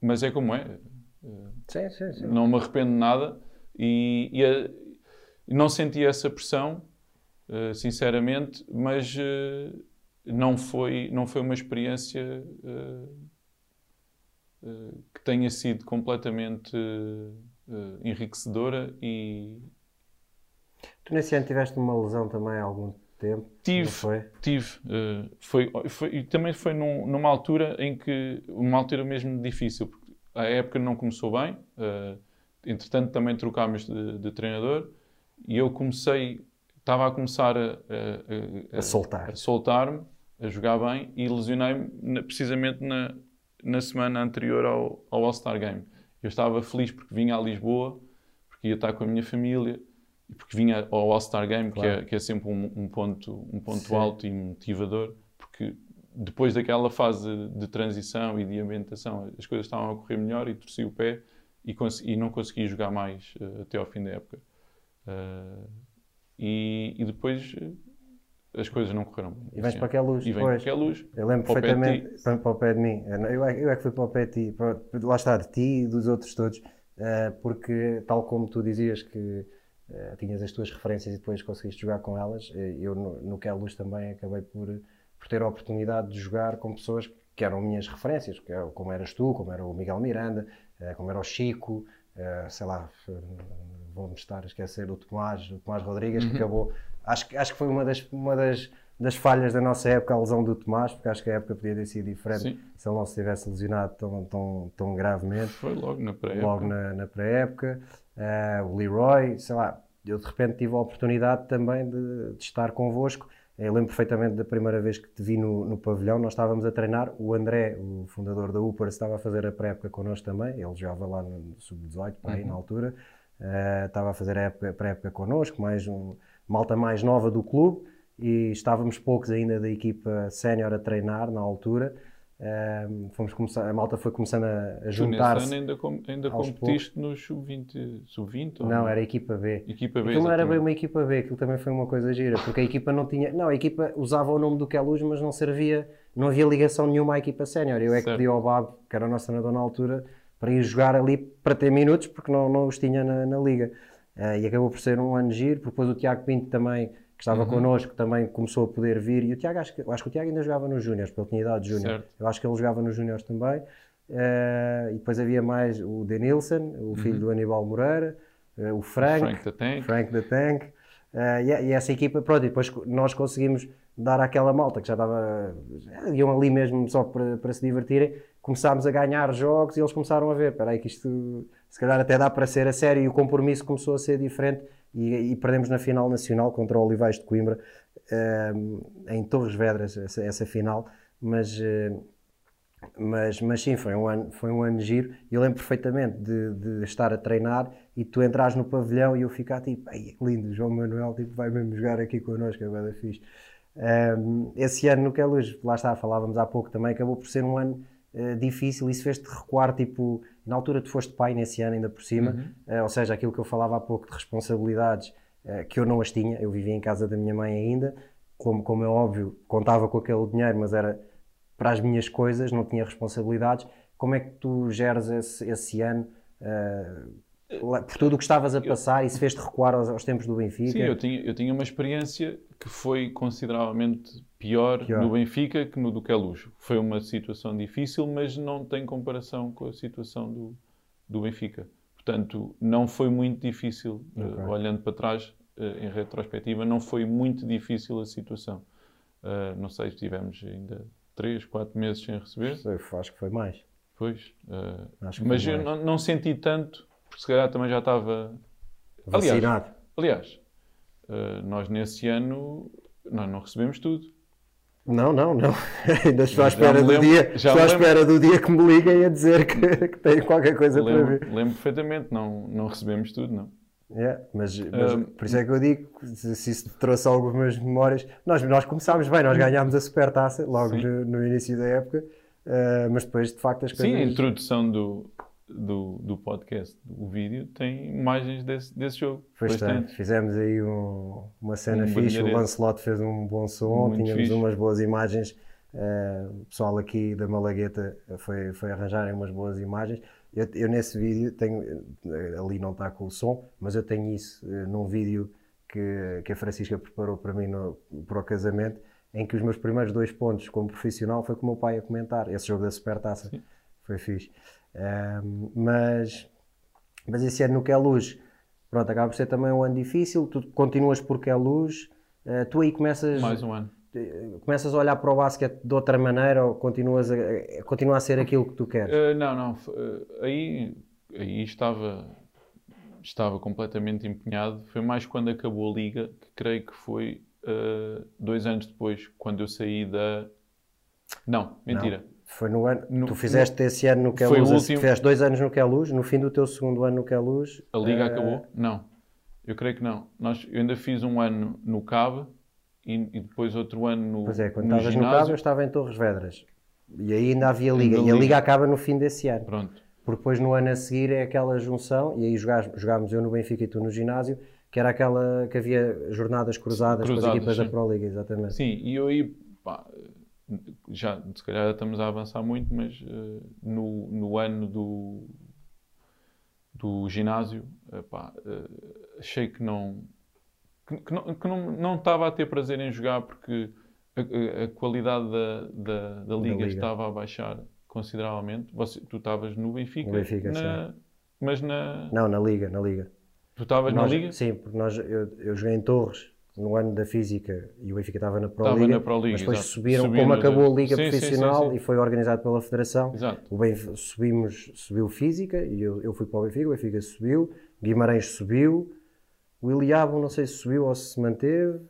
mas é como é. Uh, sim, sim, sim. Não me arrependo de nada e, e a, não senti essa pressão, sinceramente, mas não, foi, não foi uma experiência eh, que tenha sido completamente uh, enriquecedora e. Tu nesse ano tiveste uma lesão também há algum tempo? Tive, foi? tive. Uh, foi, foi, e também foi num, numa altura em que, uma altura mesmo difícil, porque a época não começou bem, uh, entretanto também trocámos de, de, treinador e eu comecei, estava a começar a, a, a, a soltar. A soltar-me, a jogar bem e lesionei-me precisamente na, na semana anterior ao, ao All-Star Game. Eu estava feliz porque vinha a Lisboa, porque ia estar com a minha família, e porque vinha ao All-Star Game, claro. que, é, que, é, sempre um, um ponto, um ponto alto e motivador, porque depois daquela fase de transição e de ambientação, as coisas estavam a correr melhor e torci o pé e, e não consegui jogar mais uh, até ao fim da época. Uh, e, e, depois as coisas não correram bem. E vais para aquela luz. E vem para aquela luz. Eu lembro para perfeitamente para, para, o pé de mim. Eu, é, eu é que fui para o pé de ti, para, lá está, de ti e dos outros todos, eh, porque tal como tu dizias que eh, tinhas as tuas referências e depois conseguiste jogar com elas, eh, eu no, no que é luz também acabei por, por ter a oportunidade de jogar com pessoas que eram minhas referências, como eras tu, como era o Miguel Miranda, como era o Chico, sei lá, vou-me estar a esquecer o Tomás, o Tomás Rodrigues, uhum. que acabou Acho, acho que foi uma das, uma das, das falhas da nossa época, a lesão do Tomás, porque acho que a época podia ter sido diferente Sim. se ele não se tivesse lesionado tão, tão, tão gravemente. Foi logo na pré-época. Logo na, na pré-época. Uh, o Leroy, sei lá, eu de repente tive a oportunidade também de, de estar convosco. Eu lembro perfeitamente da primeira vez que te vi no, no pavilhão, nós estávamos a treinar, o André, o fundador da Upper, estava a fazer a pré-época connosco também, ele jogava lá no sub-18, para aí uhum. na altura, uh, estava a fazer a pré-época connosco, mais um, malta mais nova do clube. E estávamos poucos ainda da equipa sénior a treinar na altura. Um, fomos começar, a malta foi começando a, juntar-se. ainda, com, ainda competiste no sub-20? Sub não, era a equipa B. Equipa B aquilo não era bem uma equipa B, aquilo também foi uma coisa gira, porque a equipa não tinha. Não, a equipa usava o nome do Queluz, mas não servia, não havia ligação nenhuma à equipa sénior. Eu é que pedi ao Bab, que era o nosso treinador na altura, para ir jogar ali para ter minutos, porque não, não os tinha na, na liga. Uh, e acabou por ser um ano giro, depois o Tiago Pinto também, que estava uhum. connosco, também começou a poder vir, e o Tiago, acho que, acho que o Tiago ainda jogava nos Júniors, porque ele tinha idade de Júnior, eu acho que ele jogava nos Júniors também, uh, e depois havia mais o Denilson, o filho uhum. do Aníbal Moreira, uh, o Frank, Frank the Tank, Frank the Tank. E, e, essa equipa, pronto, e depois nós conseguimos dar àquela malta que já estava, iam ali mesmo só para, para se divertirem, começámos a ganhar jogos e eles começaram a ver, espera aí que isto se calhar até dá para ser a sério e o compromisso começou a ser diferente e, e perdemos na final nacional contra o Olivais de Coimbra um, em Torres Vedras essa, essa final, mas, uh, mas, mas sim, foi um ano, foi um ano giro. E eu lembro perfeitamente de, de estar a treinar e tu entras no pavilhão e eu ficar tipo, ai, lindo, João Manuel tipo, vai mesmo jogar aqui connosco, bem fixe. Um, esse ano no Queluz, lá está, falávamos há pouco também, acabou por ser um ano uh, difícil, isso fez-te recuar tipo na altura tu foste pai nesse ano ainda por cima, uhum. uh, ou seja, aquilo que eu falava há pouco de responsabilidades uh, que eu não as tinha, eu vivia em casa da minha mãe ainda, como, como é óbvio, contava com aquele dinheiro, mas era para as minhas coisas, não tinha responsabilidades. Como é que tu geres esse, esse ano lá- por tudo o que estavas a passar e se fez-te recuar aos, aos tempos do Benfica. Sim, eu tinha, eu tinha uma experiência que foi consideravelmente pior, Pior. no Benfica que no Duqueluz. Foi uma situação difícil, mas não tem comparação com a situação do, do Benfica. Portanto, não foi muito difícil, eh, Ok. olhando para trás, eh, em retrospectiva, não foi muito difícil a situação. Eh, não sei se tivemos ainda 3, 4 meses sem receber. Eu acho que foi mais. Pois. eh, mas eu não, não senti tanto, porque se calhar também já estava. Aliás, Vacinado. Aliás, eh, nós nesse ano nós não recebemos tudo. Não, não, não. Ainda estou à espera me do lembro- dia. Estou à lembro- espera do dia que me liguem a dizer que, que tem qualquer coisa para Lembro, ver. lembro perfeitamente, não, não recebemos tudo, não. Yeah, mas, mas por isso é que eu digo, se, se isso trouxe algumas memórias, nós, nós começámos bem, nós ganhámos a supertaça logo no, no início da época, eh, mas depois de facto as coisas. Sim, a introdução do, do, do podcast, o vídeo, tem imagens desse, desse jogo. Pois tem, Bastante. fizemos aí um- uma cena Um fixe, o brilharete. Lancelot fez um bom som, Muito tínhamos fixe. umas boas imagens, eh, o pessoal aqui da Malagueta foi, foi arranjarem umas boas imagens. Eu, eu nesse vídeo tenho, eh, ali não está com o som, mas eu tenho isso eh, num vídeo que, que a Francisca preparou para mim no, para o casamento, em que os meus primeiros dois pontos como profissional foi com o meu pai a comentar, esse jogo da Supertaça. Sim. Foi fixe. Mas, mas esse ano no Que é Luz, pronto, acaba por ser também um ano difícil, tu continuas por Que é Luz, eh, tu aí começas, Mais um ano. começas a olhar para o basquete de outra maneira ou continuas a, continua a ser aquilo que tu queres? Eh, não, não. eh, aí, aí estava, estava completamente empenhado. Foi mais quando acabou a liga, que creio que foi eh, dois anos depois, quando eu saí da. Não, mentira. Foi no ano, No- tu fizeste esse ano no Que é Foi o Luz, último- fizeste dois anos no Que é Luz, no fim do teu segundo ano no Que é Luz. A liga eh, acabou? Não. Eu creio que não. Nós, eu ainda fiz um ano no CAB e, e depois outro ano no, Pois é, quando no estavas no. Cabo eu estava em Torres Vedras. E aí ainda havia liga. Ainda e a liga. liga acaba no fim desse ano. Pronto. Porque depois no ano a seguir é aquela junção, e aí jogás- jogámos eu no Benfica e tu no ginásio, que era aquela que havia jornadas cruzadas, com as Cruzadas, equipas da sim. Pro Liga, exatamente. Sim, e eu aí, pá, já se calhar estamos a avançar muito, mas eh, no, no ano do, do ginásio, eh, pá, eh, achei que não, que, que não, que não, não estava a ter prazer em jogar porque a, a- a qualidade da, da, da liga liga. estava a baixar consideravelmente. Você, tu estavas no Benfica, Benfica, na- mas na, Não, na Liga, na Liga. tu estavas na liga? Sim, porque nós, eu, eu joguei em Torres no ano da Física e o Benfica estava na Pro Estava Liga, na Pro Liga, mas depois exato. subiram, como acabou a. Liga Sim, sim, sim, Profissional sim. e foi organizado pela Federação, Exato. o Benf- subimos, subiu Física e eu, eu fui para o Benfica, o Benfica subiu, Guimarães subiu, o Iliabo não sei se subiu ou se manteve,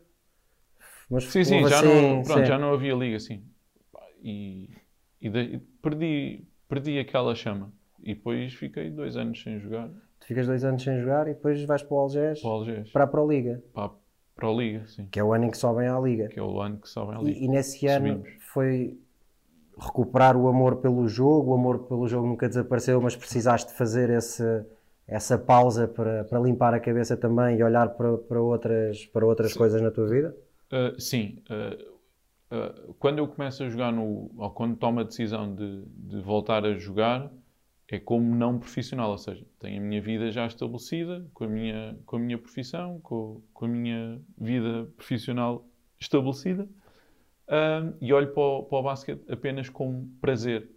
mas Sim, sim, já, assim, não, pronto, sim. já não havia liga assim. E, e de- e perdi, perdi aquela chama. E depois fiquei dois anos sem jogar Tu ficas dois anos sem jogar e depois vais para o Algés para o Algés, para a Pro Liga, para, para a Liga, sim. que é o ano em que sobem à Liga. Que é o ano que sobem a Liga. E, e nesse ano Subimos. foi recuperar o amor pelo jogo. O amor pelo jogo nunca desapareceu, mas precisaste fazer esse, essa pausa para, para limpar a cabeça também e olhar para, para outras, para outras coisas na tua vida. Uh, sim. uh, uh, quando eu começo a jogar no. ou quando tomo a decisão de, de voltar a jogar, é como não profissional. Ou seja, tenho a minha vida já estabelecida, com a minha, com a minha profissão, com, com a minha vida profissional estabelecida, um, e olho para o, para o basquete apenas como prazer.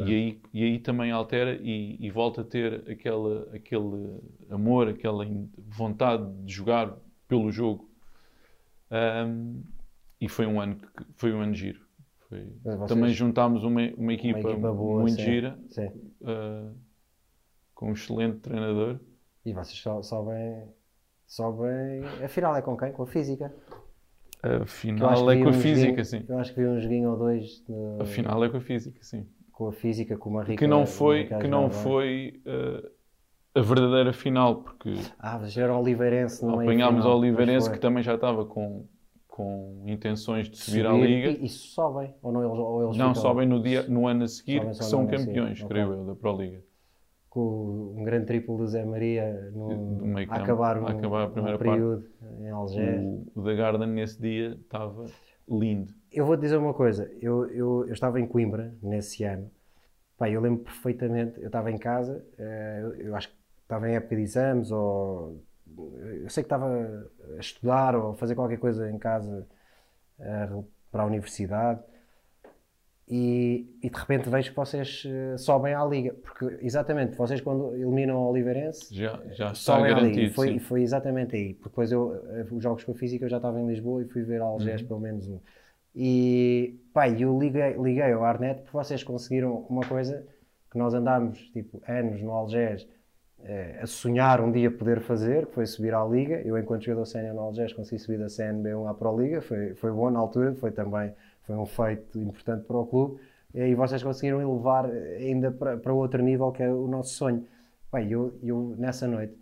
E aí, e aí também altera e, e volta a ter aquela, aquele amor, aquela vontade de jogar pelo jogo. Um, e foi um ano que foi um ano giro. Foi- Mas vocês- Também juntámos uma, uma, Uma equipa, equipa boa, muito sim. gira, Sim. uh, com um excelente treinador. E vocês só, sobem, sobem. Afinal é com quem? Com a física. A final é com a física, joguinho- sim. Eu acho que vi um joguinho ou dois no- A final é com a física, sim. com a física, com uma rica. Que não foi, Rica que não foi uh, a verdadeira final, porque Ah, mas era o Oliveirense no meio apanhámos o Oliveirense, foi. que também já estava com, com intenções de subir, à Subir Liga. E, e sobem? Ou não, eles, ou eles Não, ficam sobem no, dia, no ano a seguir, Sobem que são seguir, campeões, creio eu, da Pro Liga. com um grande triplo do Zé Maria no, a acabar, um, a acabar a primeira um período em Algés. O, o da Garden nesse dia estava lindo. Eu vou te dizer uma coisa, eu, eu, eu estava em Coimbra nesse ano, Pá, eu lembro perfeitamente, eu estava em casa, eh, eu, eu acho que estava em época de exames ou eu sei que estava a estudar ou a fazer qualquer coisa em casa uh, para a universidade. E, e, de repente vejo que vocês uh, sobem à liga porque exatamente vocês quando eliminam o Oliveirense já, já está garantido e foi, foi, exatamente aí porque depois eu, os jogos que eu fiz eu já estava em Lisboa e fui ver Algés uhum. pelo menos um. E pai, eu liguei, liguei ao Arnet porque vocês conseguiram uma coisa que nós andámos tipo anos no Algés eh, a sonhar um dia poder fazer, que foi subir à Liga. Eu, enquanto jogador sénior no Algés, consegui subir da CNB1 à Pro Liga. Foi, foi bom na altura, foi também foi um feito importante para o clube. E vocês conseguiram elevar ainda para, para outro nível, que é o nosso sonho. Bem, eu, eu nessa noite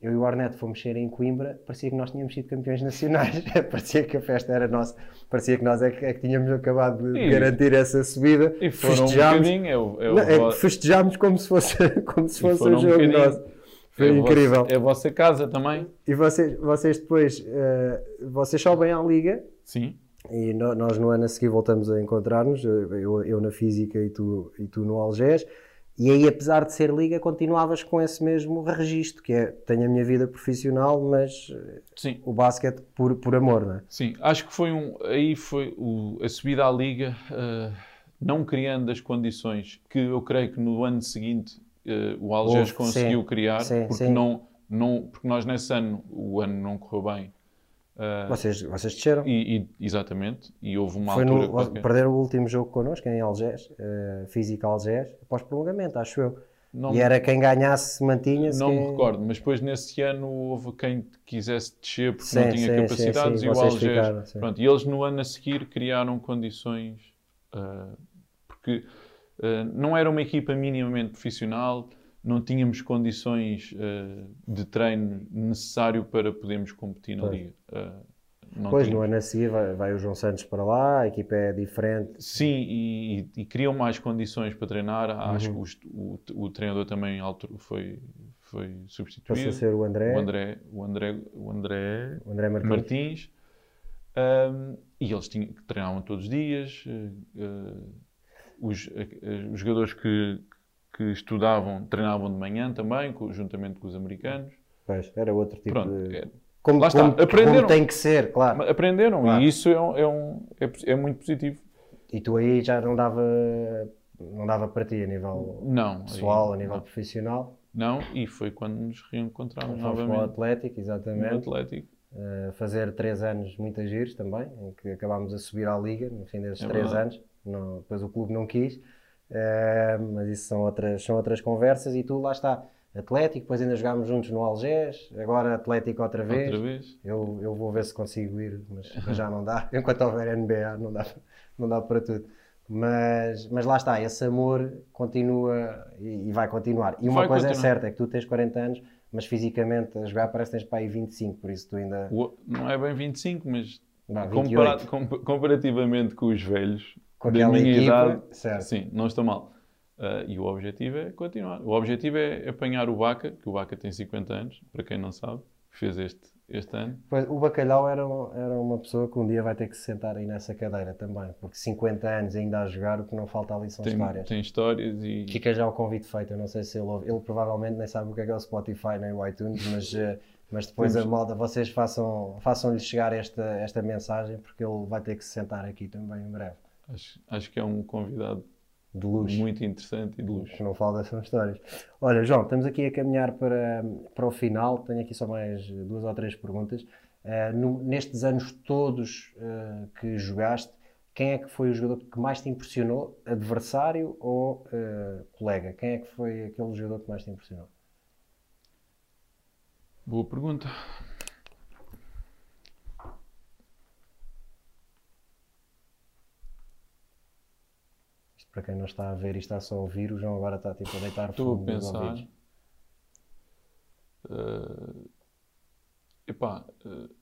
eu e o Arneto fomos mexer em Coimbra, parecia que nós tínhamos sido campeões nacionais, parecia que a festa era nossa, parecia que nós é que, é que tínhamos acabado de e, garantir essa subida. E festejámos, um é o, não, é festejámos como se fosse, como se fosse um jogo um nosso. Foi é incrível. Vossa, é a vossa casa também. E vocês, vocês depois, uh, vocês sobem à Liga. Sim. E no, nós no ano a seguir voltamos a encontrar-nos, eu, eu na Física e tu, e tu no Algés. E aí, apesar de ser liga, continuavas com esse mesmo registro, que é, tenho a minha vida profissional, mas Sim. o basquete por, por amor, não é? Sim, acho que foi um, aí foi o, a subida à liga, uh, não criando as condições que eu creio que no ano seguinte uh, o Algés conseguiu sim, criar, sim, porque, sim. Não, não, porque nós nesse ano, o ano não correu bem, Uh, vocês, vocês desceram. E, e, exatamente. E houve uma Foi altura. No, qualquer... Perderam o último jogo connosco em Algés, uh, Física Algés, após prolongamento, acho eu. Não, e era quem ganhasse mantinha-se. Não quem... me recordo, mas depois nesse ano houve quem quisesse descer porque sim, não tinha sim, capacidades sim, e o Algés. Ficaram, pronto, e eles no ano a seguir criaram condições. Uh, porque não era uma equipa minimamente profissional, não tínhamos condições uh, de treino necessário para podermos competir na pois. Liga. Uh, pois, tínhamos. no ano a seguir vai, vai, o João Santos para lá, a equipa é diferente. Sim, e, e, e criam mais condições para treinar. Uhum. Acho que o, o, o, treinador também foi, foi substituído. Passou a ser o André. O André, o André, o André, o André Martins. Martins. Um, e eles tinham, treinavam todos os dias. Uh, os, os jogadores que, que estudavam, treinavam de manhã também, juntamente com os americanos. Pois, era outro tipo Pronto, de... É, como, está, como. Como tem que ser, claro. Aprenderam claro. e isso é, um, é, um, é, é, muito positivo. E tu aí já não dava, não dava para ti a nível não, pessoal, aí, a nível não. profissional? Não, e foi quando nos reencontramos Fomos novamente. no Atlético, exatamente. No Atlético. Uh, fazer três anos muito giros também, em que acabámos a subir à Liga no fim desses é três verdade. anos. Não, depois o clube não quis. Uh, mas isso são outras, são outras conversas e tu lá está. Atlético, depois ainda jogámos juntos no Algés, agora Atlético outra vez. Outra vez. Eu, eu vou ver se consigo ir, mas já não dá. Enquanto houver NBA, não dá, não dá para tudo. Mas, mas lá está, esse amor continua e, e vai continuar. E uma vai coisa continuar. é certa, é que tu tens 40 anos, mas fisicamente a jogar parece que tens para aí 25, por isso tu ainda. Não é bem 25, mas não, comparativamente com os velhos, com da minha equipa, idade, certo. sim, não estou mal. Uh, e o objetivo é continuar. O objetivo é apanhar o Baca, que o Baca tem 50 anos, para quem não sabe, fez este, este ano. Pois, o Bacalhau era, era uma pessoa que um dia vai ter que se sentar aí nessa cadeira também, porque 50 anos ainda a jogar, o que não falta ali são tem, histórias. Tem histórias e. Fica já o convite feito, eu não sei se ele ouve. Ele provavelmente nem sabe o que é, que é o Spotify nem o iTunes, mas. Uh, mas depois a malda, vocês façam, façam-lhe chegar esta, esta mensagem, porque ele vai ter que se sentar aqui também em breve. Acho, acho que é um convidado de. Muito interessante e de luxo. Que não falta são histórias. Olha, João, estamos aqui a caminhar para, para o final. Tenho aqui só mais duas ou três perguntas. Uh, no, nestes anos todos uh, que jogaste, quem é que foi o jogador que mais te impressionou? Adversário ou uh, colega? Quem é que foi aquele jogador que mais te impressionou? Boa pergunta. Para quem não está a ver e está só a ouvir, o João agora está tipo a deitar Estou fundo a pensar. Uh, epá, uh,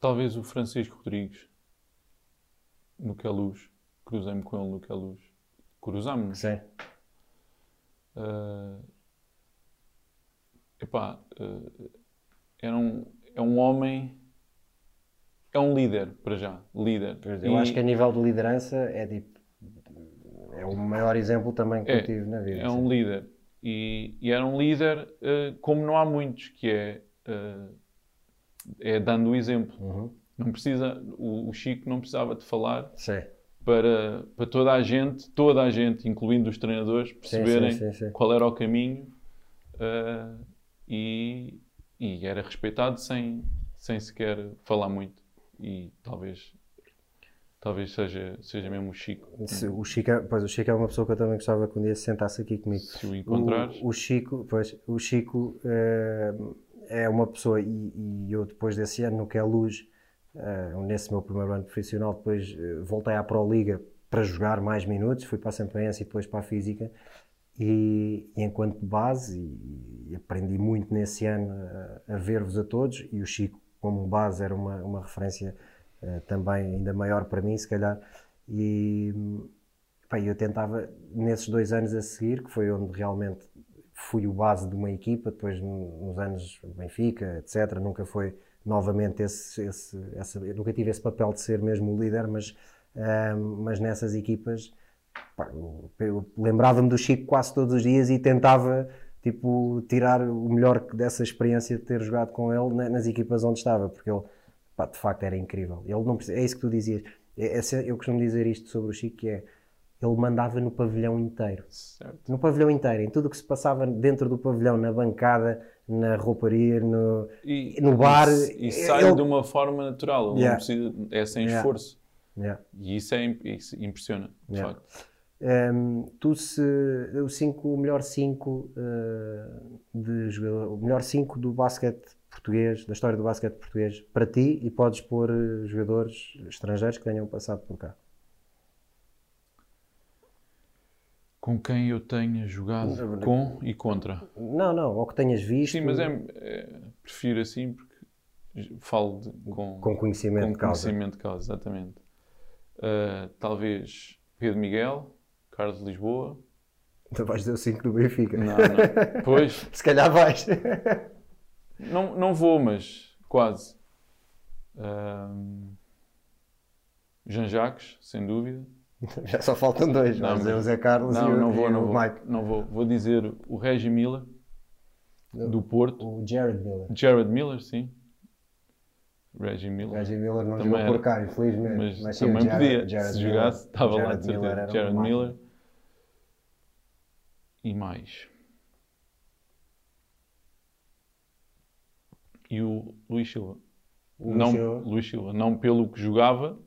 talvez o Francisco Rodrigues no que é luz. Cruzei-me com ele no que é luz. Cruzámos-nos. Sim. Uh, epá, uh, era um, é um homem é um líder, para já. Líder. Eu e... acho que a nível de liderança é tipo. é o maior exemplo também que É, eu tive na vida. É um líder. E, e era um líder eh, como não há muitos, que é, eh, é dando o exemplo. Uhum. Não precisa, o, o Chico não precisava de falar Sim. para, para toda a gente, toda a gente, incluindo os treinadores, perceberem sim, sim, qual era o caminho eh, e, e era respeitado sem, sem sequer falar muito. E talvez, talvez seja, seja mesmo o Chico. O Chico, é- pois, o Chico é uma pessoa que eu também gostava que um dia se sentasse aqui comigo. Se o encontrares. O, o Chico, pois, o Chico eh, é uma pessoa, e, e eu depois desse ano no que é luz, eh, nesse meu primeiro ano profissional, depois eh, voltei à Pro Liga para jogar mais minutos, fui para a Sampaense e depois para a Física, e, e enquanto base, e, e aprendi muito nesse ano a, a ver-vos a todos, e o Chico como base era uma, uma referência eh, também ainda maior para mim, se calhar, e Pá, eu tentava, nesses dois anos a seguir, que foi onde realmente fui o base de uma equipa, depois no- nos anos Benfica, etc. Nunca foi novamente esse, esse, essa, nunca tive esse papel de ser mesmo o líder, mas, ahm, mas nessas equipas lembrava-me do Chico quase todos os dias e tentava tipo, tirar o melhor dessa experiência de ter jogado com ele na- nas equipas onde estava, porque ele pá, de facto era incrível. Ele não, precisa- é isso que tu dizias. É- é eu costumo dizer isto sobre o Chico, que é ele mandava no pavilhão inteiro. Certo. No pavilhão inteiro, em tudo o que se passava dentro do pavilhão, na bancada, na rouparia, no, E, no bar. E, e sai ele- de uma forma natural, Yeah. precisa, é sem Yeah. esforço. Yeah. E isso, é, isso impressiona, de facto. Um, tu se o, cinco, o melhor 5 de jogador, o melhor 5 do basquete português, da história do basquete português, para ti e podes pôr eh, jogadores estrangeiros que tenham passado por cá. Com quem eu tenha jogado com e contra. Não, não, ou que tenhas visto Sim, mas é, é- prefiro assim porque falo de- com, com conhecimento com de causa. conhecimento de causa, exatamente. Ah, talvez Pedro Miguel, Carlos Lisboa. Tu vais dizer o 5 do Benfica. Não, não. Pois, Se calhar vais. não, não vou, mas quase. Ahm, Jean Jacques, sem dúvida. Já só faltam dois. Não, mas- o Zé Carlos Não, e o, não vou, e não o vou. Mike. Não vou. Vou dizer o Reggie Miller, do Porto. O Jared Miller. Jared Miller, sim. Reggie Miller. Reggie Miller não Também jogou por era. cá, infelizmente. Mas, sim, o também Jared- podia. Jared Se jogasse, estava lá de certeza. Jared. Miller. E mais. E o Luís Silva. O não, Luís Silva. Luís Silva. Não pelo que jogava,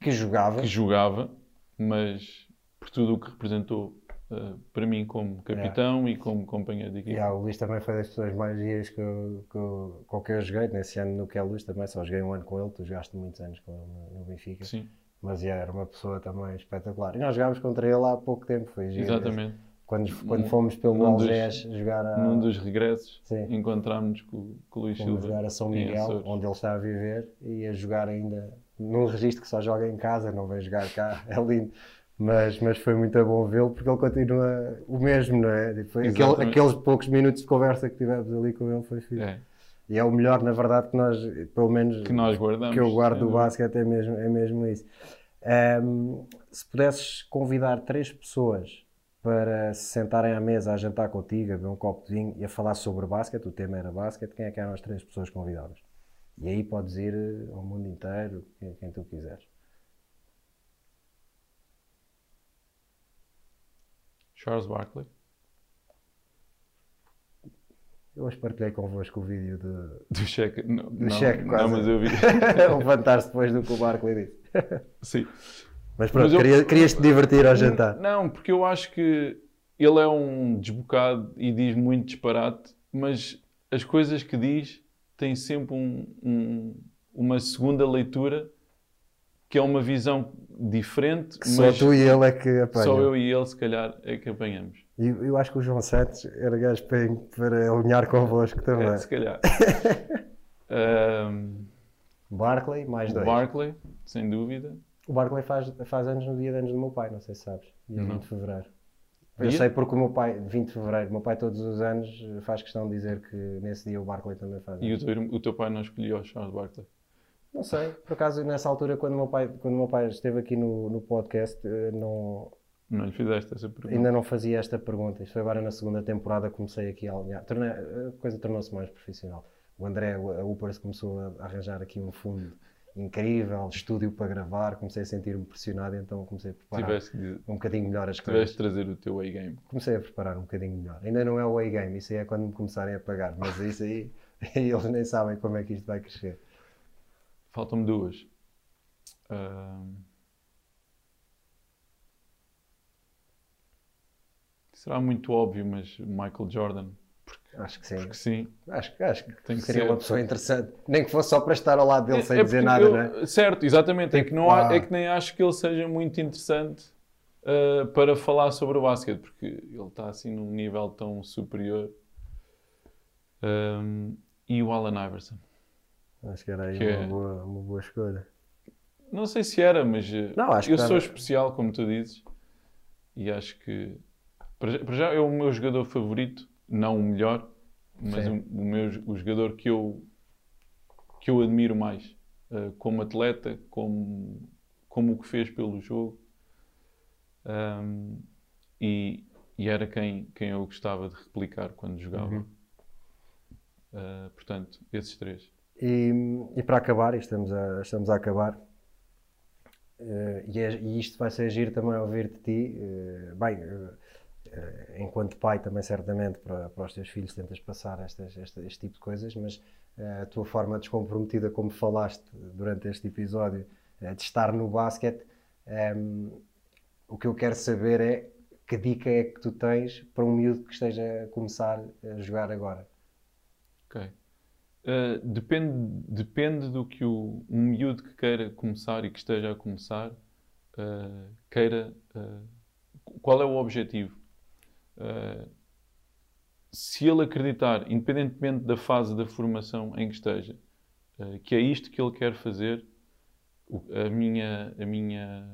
Que jogava. que jogava, mas por tudo o que representou eh, para mim como capitão e como companheiro de equipe. E, ah, o Luís também foi das pessoas mais giras que eu, que eu- com que eu joguei. Nesse ano no que é Luís também, só joguei um ano com ele. Tu jogaste muitos anos com ele no, no Benfica. Sim, Mas yeah, era uma pessoa também espetacular. E nós jogámos contra ele há pouco tempo. Foi giro. exatamente. Quando, quando Num- fomos pelo Algés jogar a, Num dos regressos, encontrámos-nos com, com o Luís fomos Silva. jogar a São Miguel, onde ele está a viver, e a jogar ainda num registro que só joga em casa, não vem jogar cá. É lindo. Mas, mas foi muito bom vê-lo porque ele continua o mesmo, não é? Tipo, aquele- aqueles poucos minutos de conversa que tivemos ali com ele foi fixe. É, E é o melhor, na verdade, que nós, pelo menos, que nós guardamos. que eu guardo do basquete é mesmo, é mesmo isso. Ahm, se pudesses convidar três pessoas para se sentarem à mesa a jantar contigo, a beber um copo de vinho e a falar sobre basquete, o tema era basquete, quem é que eram as três pessoas convidadas? E aí podes ir eh, ao mundo inteiro, quem, tu quiseres. Charles Barkley. Eu hoje partilhei convosco o vídeo de, Do cheque. Não, não, cheque, não, quase. mas eu vi. levantar-se depois do que o Barkley disse. Sim. Mas pronto, Mas eu- queria- querias-te divertir ao jantar. Não, porque eu acho que ele é um desbocado e diz muito disparate, mas as coisas que diz têm sempre um- um- uma segunda leitura que é uma visão diferente, Que só tu e ele é que apanham. só eu e ele, se calhar, é que apanhamos. E eu acho que o João Santos era gajo para, para alinhar convosco também. É, se calhar. Ahm, Barclay, mais dois. Barkley, sem dúvida. O Barclay faz, faz anos no dia de anos do meu pai, não sei se sabes. Dia Não. 20 de fevereiro. Eu Dia? sei porque o meu pai, 20 de fevereiro, o meu pai todos os anos faz questão de dizer que nesse dia o Barclay também faz. E o teu, o teu pai não escolheu o Charles Barkley. Não sei, por acaso nessa altura, quando o meu pai, quando o meu pai esteve aqui no, no podcast, eh, não, Não lhe fizeste essa pergunta. Ainda não fazia esta pergunta. Isto foi agora na segunda temporada comecei aqui a alinhar. Tornei- a coisa tornou-se mais profissional. O André, a Upers começou a arranjar aqui um fundo incrível, estúdio para gravar. Comecei a sentir-me pressionado, então comecei a preparar Tiveste um bocadinho melhor as tiveste coisas. de trazer o teu A-game. Comecei a preparar um bocadinho melhor. Ainda não é o A-game, isso aí é quando me começarem a pagar. Mas isso aí, eles nem sabem como é que isto vai crescer. Faltam-me duas. Será muito óbvio, mas Michael Jordan. Acho que sim. Porque sim. Acho, acho que Tem que seria ser. uma pessoa interessante. Nem que fosse só para estar ao lado dele sem É dizer nada, eu- não é? Certo, exatamente. É Tipo, que, não há- ah. é que nem acho que ele seja muito interessante ah, para falar sobre o basquete, porque ele está assim num nível tão superior. Ahm, e o Allen Iverson. Acho que era aí Que uma, é- boa, uma boa escolha. Não sei se era, mas eh, Não, acho que eu sou era- especial, como tu dizes, e acho que para já é o meu jogador favorito, não o melhor, mas o, o meu o jogador que eu que eu admiro mais eh, como atleta, como como o que fez pelo jogo Ahm, e, e era quem quem eu gostava de replicar quando jogava. Uhum. Ah, portanto, esses três. E, e para acabar, e estamos a, estamos a acabar, eh, e, é- e isto vai ser giro também ouvir de ti, eh, bem, enquanto pai também certamente para, para os teus filhos tentas passar estas, este, este tipo de coisas, mas eh, a tua forma descomprometida como falaste durante este episódio eh, de estar no basquete, ehm, o que eu quero saber é que dica é que tu tens para um miúdo que esteja a começar a jogar agora? Ok. Uh, depende, depende do que o, um miúdo que queira começar e que esteja a começar uh, queira. uh, qual é o objetivo? Uh, se ele acreditar, independentemente da fase da formação em que esteja, uh, que é isto que ele quer fazer, o- a minha, a minha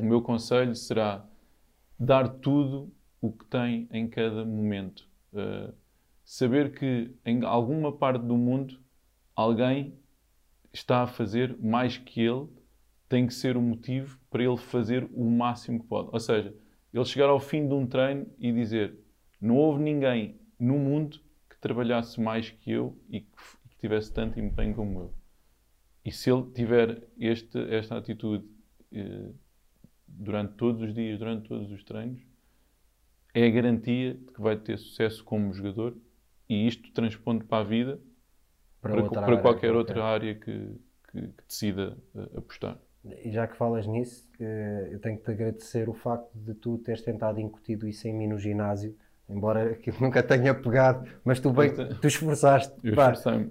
O meu conselho será dar tudo o que tem em cada momento. Uh, saber que em alguma parte do mundo alguém está a fazer mais que ele tem que ser o motivo para ele fazer o máximo que pode. Ou seja, ele chegar ao fim de um treino e dizer: Não houve ninguém no mundo que trabalhasse mais que eu e que, que tivesse tanto empenho como eu. E se ele tiver este, esta atitude eh, durante todos os dias, durante todos os treinos, é a garantia de que vai ter sucesso como jogador e isto transponde para a vida, para, para qualquer qualquer. outra área que, que- que decida eh, apostar. E já que falas nisso, eh, eu tenho que te agradecer o facto de tu teres tentado incutido isso em mim no ginásio, embora aquilo nunca tenha pegado, mas tu bem, tu esforçaste. Eu esforcei-me.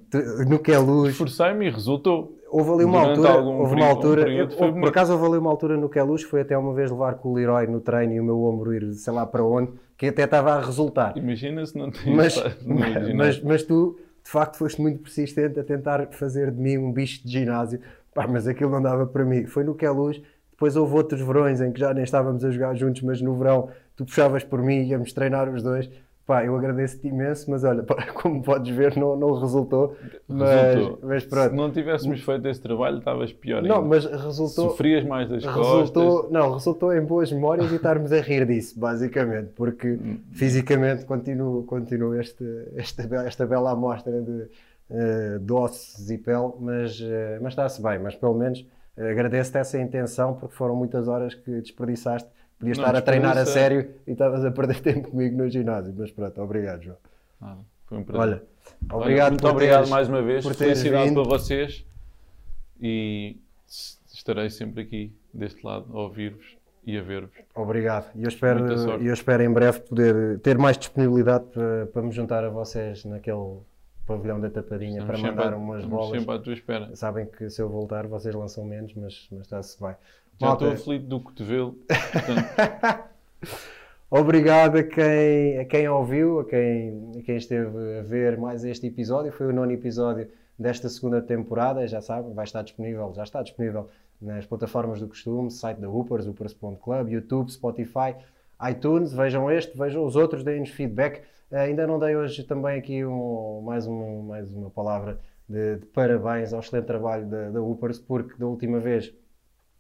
no que é luz, Esforcei-me e resultou. houve ali uma durante altura, houve uma período- um altura, eu- por acaso houve ali uma altura no que é luz, foi até uma vez levar com o Leroy no treino e o meu ombro ir sei lá para onde, que até estava a resultar. Imagina se não tem Mas, ginásio. mas, mas tu, de facto, foste muito persistente a tentar fazer de mim um bicho de ginásio. Pá, mas aquilo não dava para mim. Foi no que é luz. Depois houve outros verões em que já nem estávamos a jogar juntos, mas no verão tu puxavas por mim e íamos treinar os dois. Pá, eu agradeço-te imenso, mas olha, pá, como podes ver, não, não resultou. Mas, mas pronto. Se não tivéssemos feito esse trabalho, estavas pior Não, ainda. mas resultou. Sofrias mais das Resultou, costas. não, resultou em boas memórias e estarmos a rir disso, basicamente, porque Hum. fisicamente continuo, continuo este, esta, esta bela amostra de, de ossos e pele, mas, eh, mas está-se bem, mas pelo menos eh, agradeço-te essa intenção, porque foram muitas horas que desperdiçaste, podias Não estar a treinar a sério e estavas a perder tempo comigo no ginásio, mas pronto, obrigado João. Nada, foi um prazer. Olha, Olha, obrigado muito por obrigado teres- mais uma vez. por Felicidade vindo. para vocês. E estarei sempre aqui deste lado a ouvir-vos e a ver-vos. Obrigado. E eu espero, eu espero em breve poder ter mais disponibilidade para, para me juntar a vocês naquele pavilhão da Tapadinha Estamos para mandar a- umas bolas. sempre à tua espera. Sabem que se eu voltar vocês lançam menos, mas, mas está-se bem. Já Malta, estou aflito do cotovelo. Portanto, Obrigado a quem, a quem ouviu, a quem, a quem esteve a ver mais este episódio. Foi o nono episódio desta segunda temporada. Já sabem, vai estar disponível, já está disponível nas plataformas do costume, site da Hoopers, hoopers.club, YouTube, Spotify, iTunes. Vejam este, vejam os outros, deem-nos feedback. Eh, ainda não dei hoje também aqui um- mais, um, mais uma palavra de, de parabéns ao excelente trabalho da, da Hoopers, porque da última vez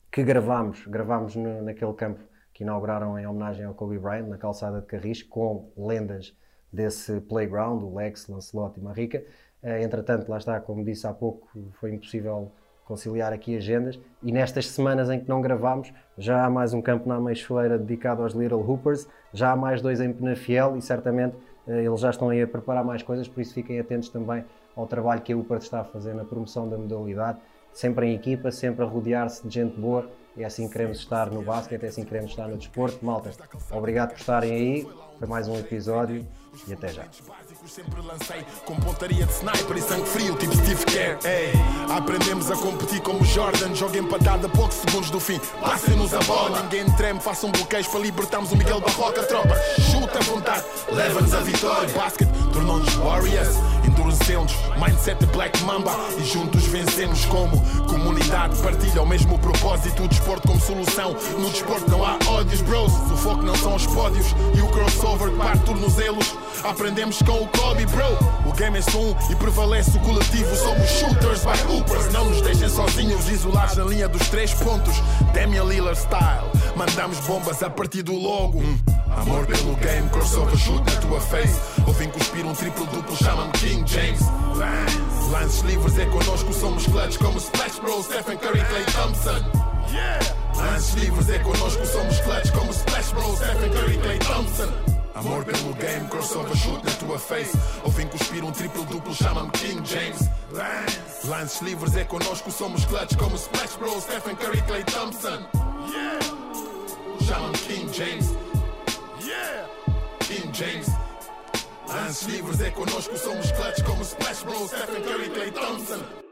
que gravámos, gravámos no, naquele campo que inauguraram em homenagem ao Kobe Bryant, na calçada de Carris, com lendas desse playground, o Lex, Lancelot e Marrica. Uh, entretanto, lá está, como disse há pouco, foi impossível conciliar aqui agendas e nestas semanas em que não gravámos já há mais um campo na Meixoeira dedicado aos Little Hoopers, já há mais dois em Penafiel e certamente eh, eles já estão aí a preparar mais coisas, por isso fiquem atentos também ao trabalho que a UPAR está a fazer na promoção da modalidade, sempre em equipa, sempre a rodear-se de gente boa. E é assim que queremos estar no basquete, é assim que queremos estar no desporto. Malta, obrigado por estarem aí, foi mais um episódio e até já sempre lancei com pontaria de sniper e sangue frio, tipo Steve Kerr. Ei, aprendemos a competir como Jordan, joga empatada a poucos segundos do fim. Passem-nos a bola, ninguém treme, façam bloqueios para libertarmos o Miguel Barroca. Tropa, chuta à vontade, leva-nos a vitória. Basket tornou-nos Warriors, endurecemos, mindset Black Mamba e juntos vencemos como comunidade. Partilha o mesmo propósito, o desporto como solução. No desporto não há ódios, bros. O foco não são os pódios e o crossover que parte tornozelos. Aprendemos com o Kobe, bro. O game é só um e prevalece o coletivo. Somos shooters by hoopers. Não nos deixem sozinhos, isolados na linha dos três pontos. Damian Lillard style. Mandamos bombas a partir do logo. Hum. Amor pelo game, crossover shoot na tua face. Ouvem cuspir um triplo duplo, chama-me King James. Lances livres é connosco, somos clutch como Splash Bros, Stephen Curry, Clay Thompson. Yeah! Lances livres é connosco, somos clutch como Splash Bros, Stephen Curry, Clay Thompson. Amor pelo game, crossover shoot na tua face. Ouvem cuspir um triplo duplo, chama-me King James. Lance, Lances livres é connosco, somos clutch como Splash Bros, Stephen Curry, Clay Thompson. Yeah, chama-me King James. Yeah, King James. Lances livres é connosco, somos clutch como Splash Bros, Stephen Curry, Clay Thompson.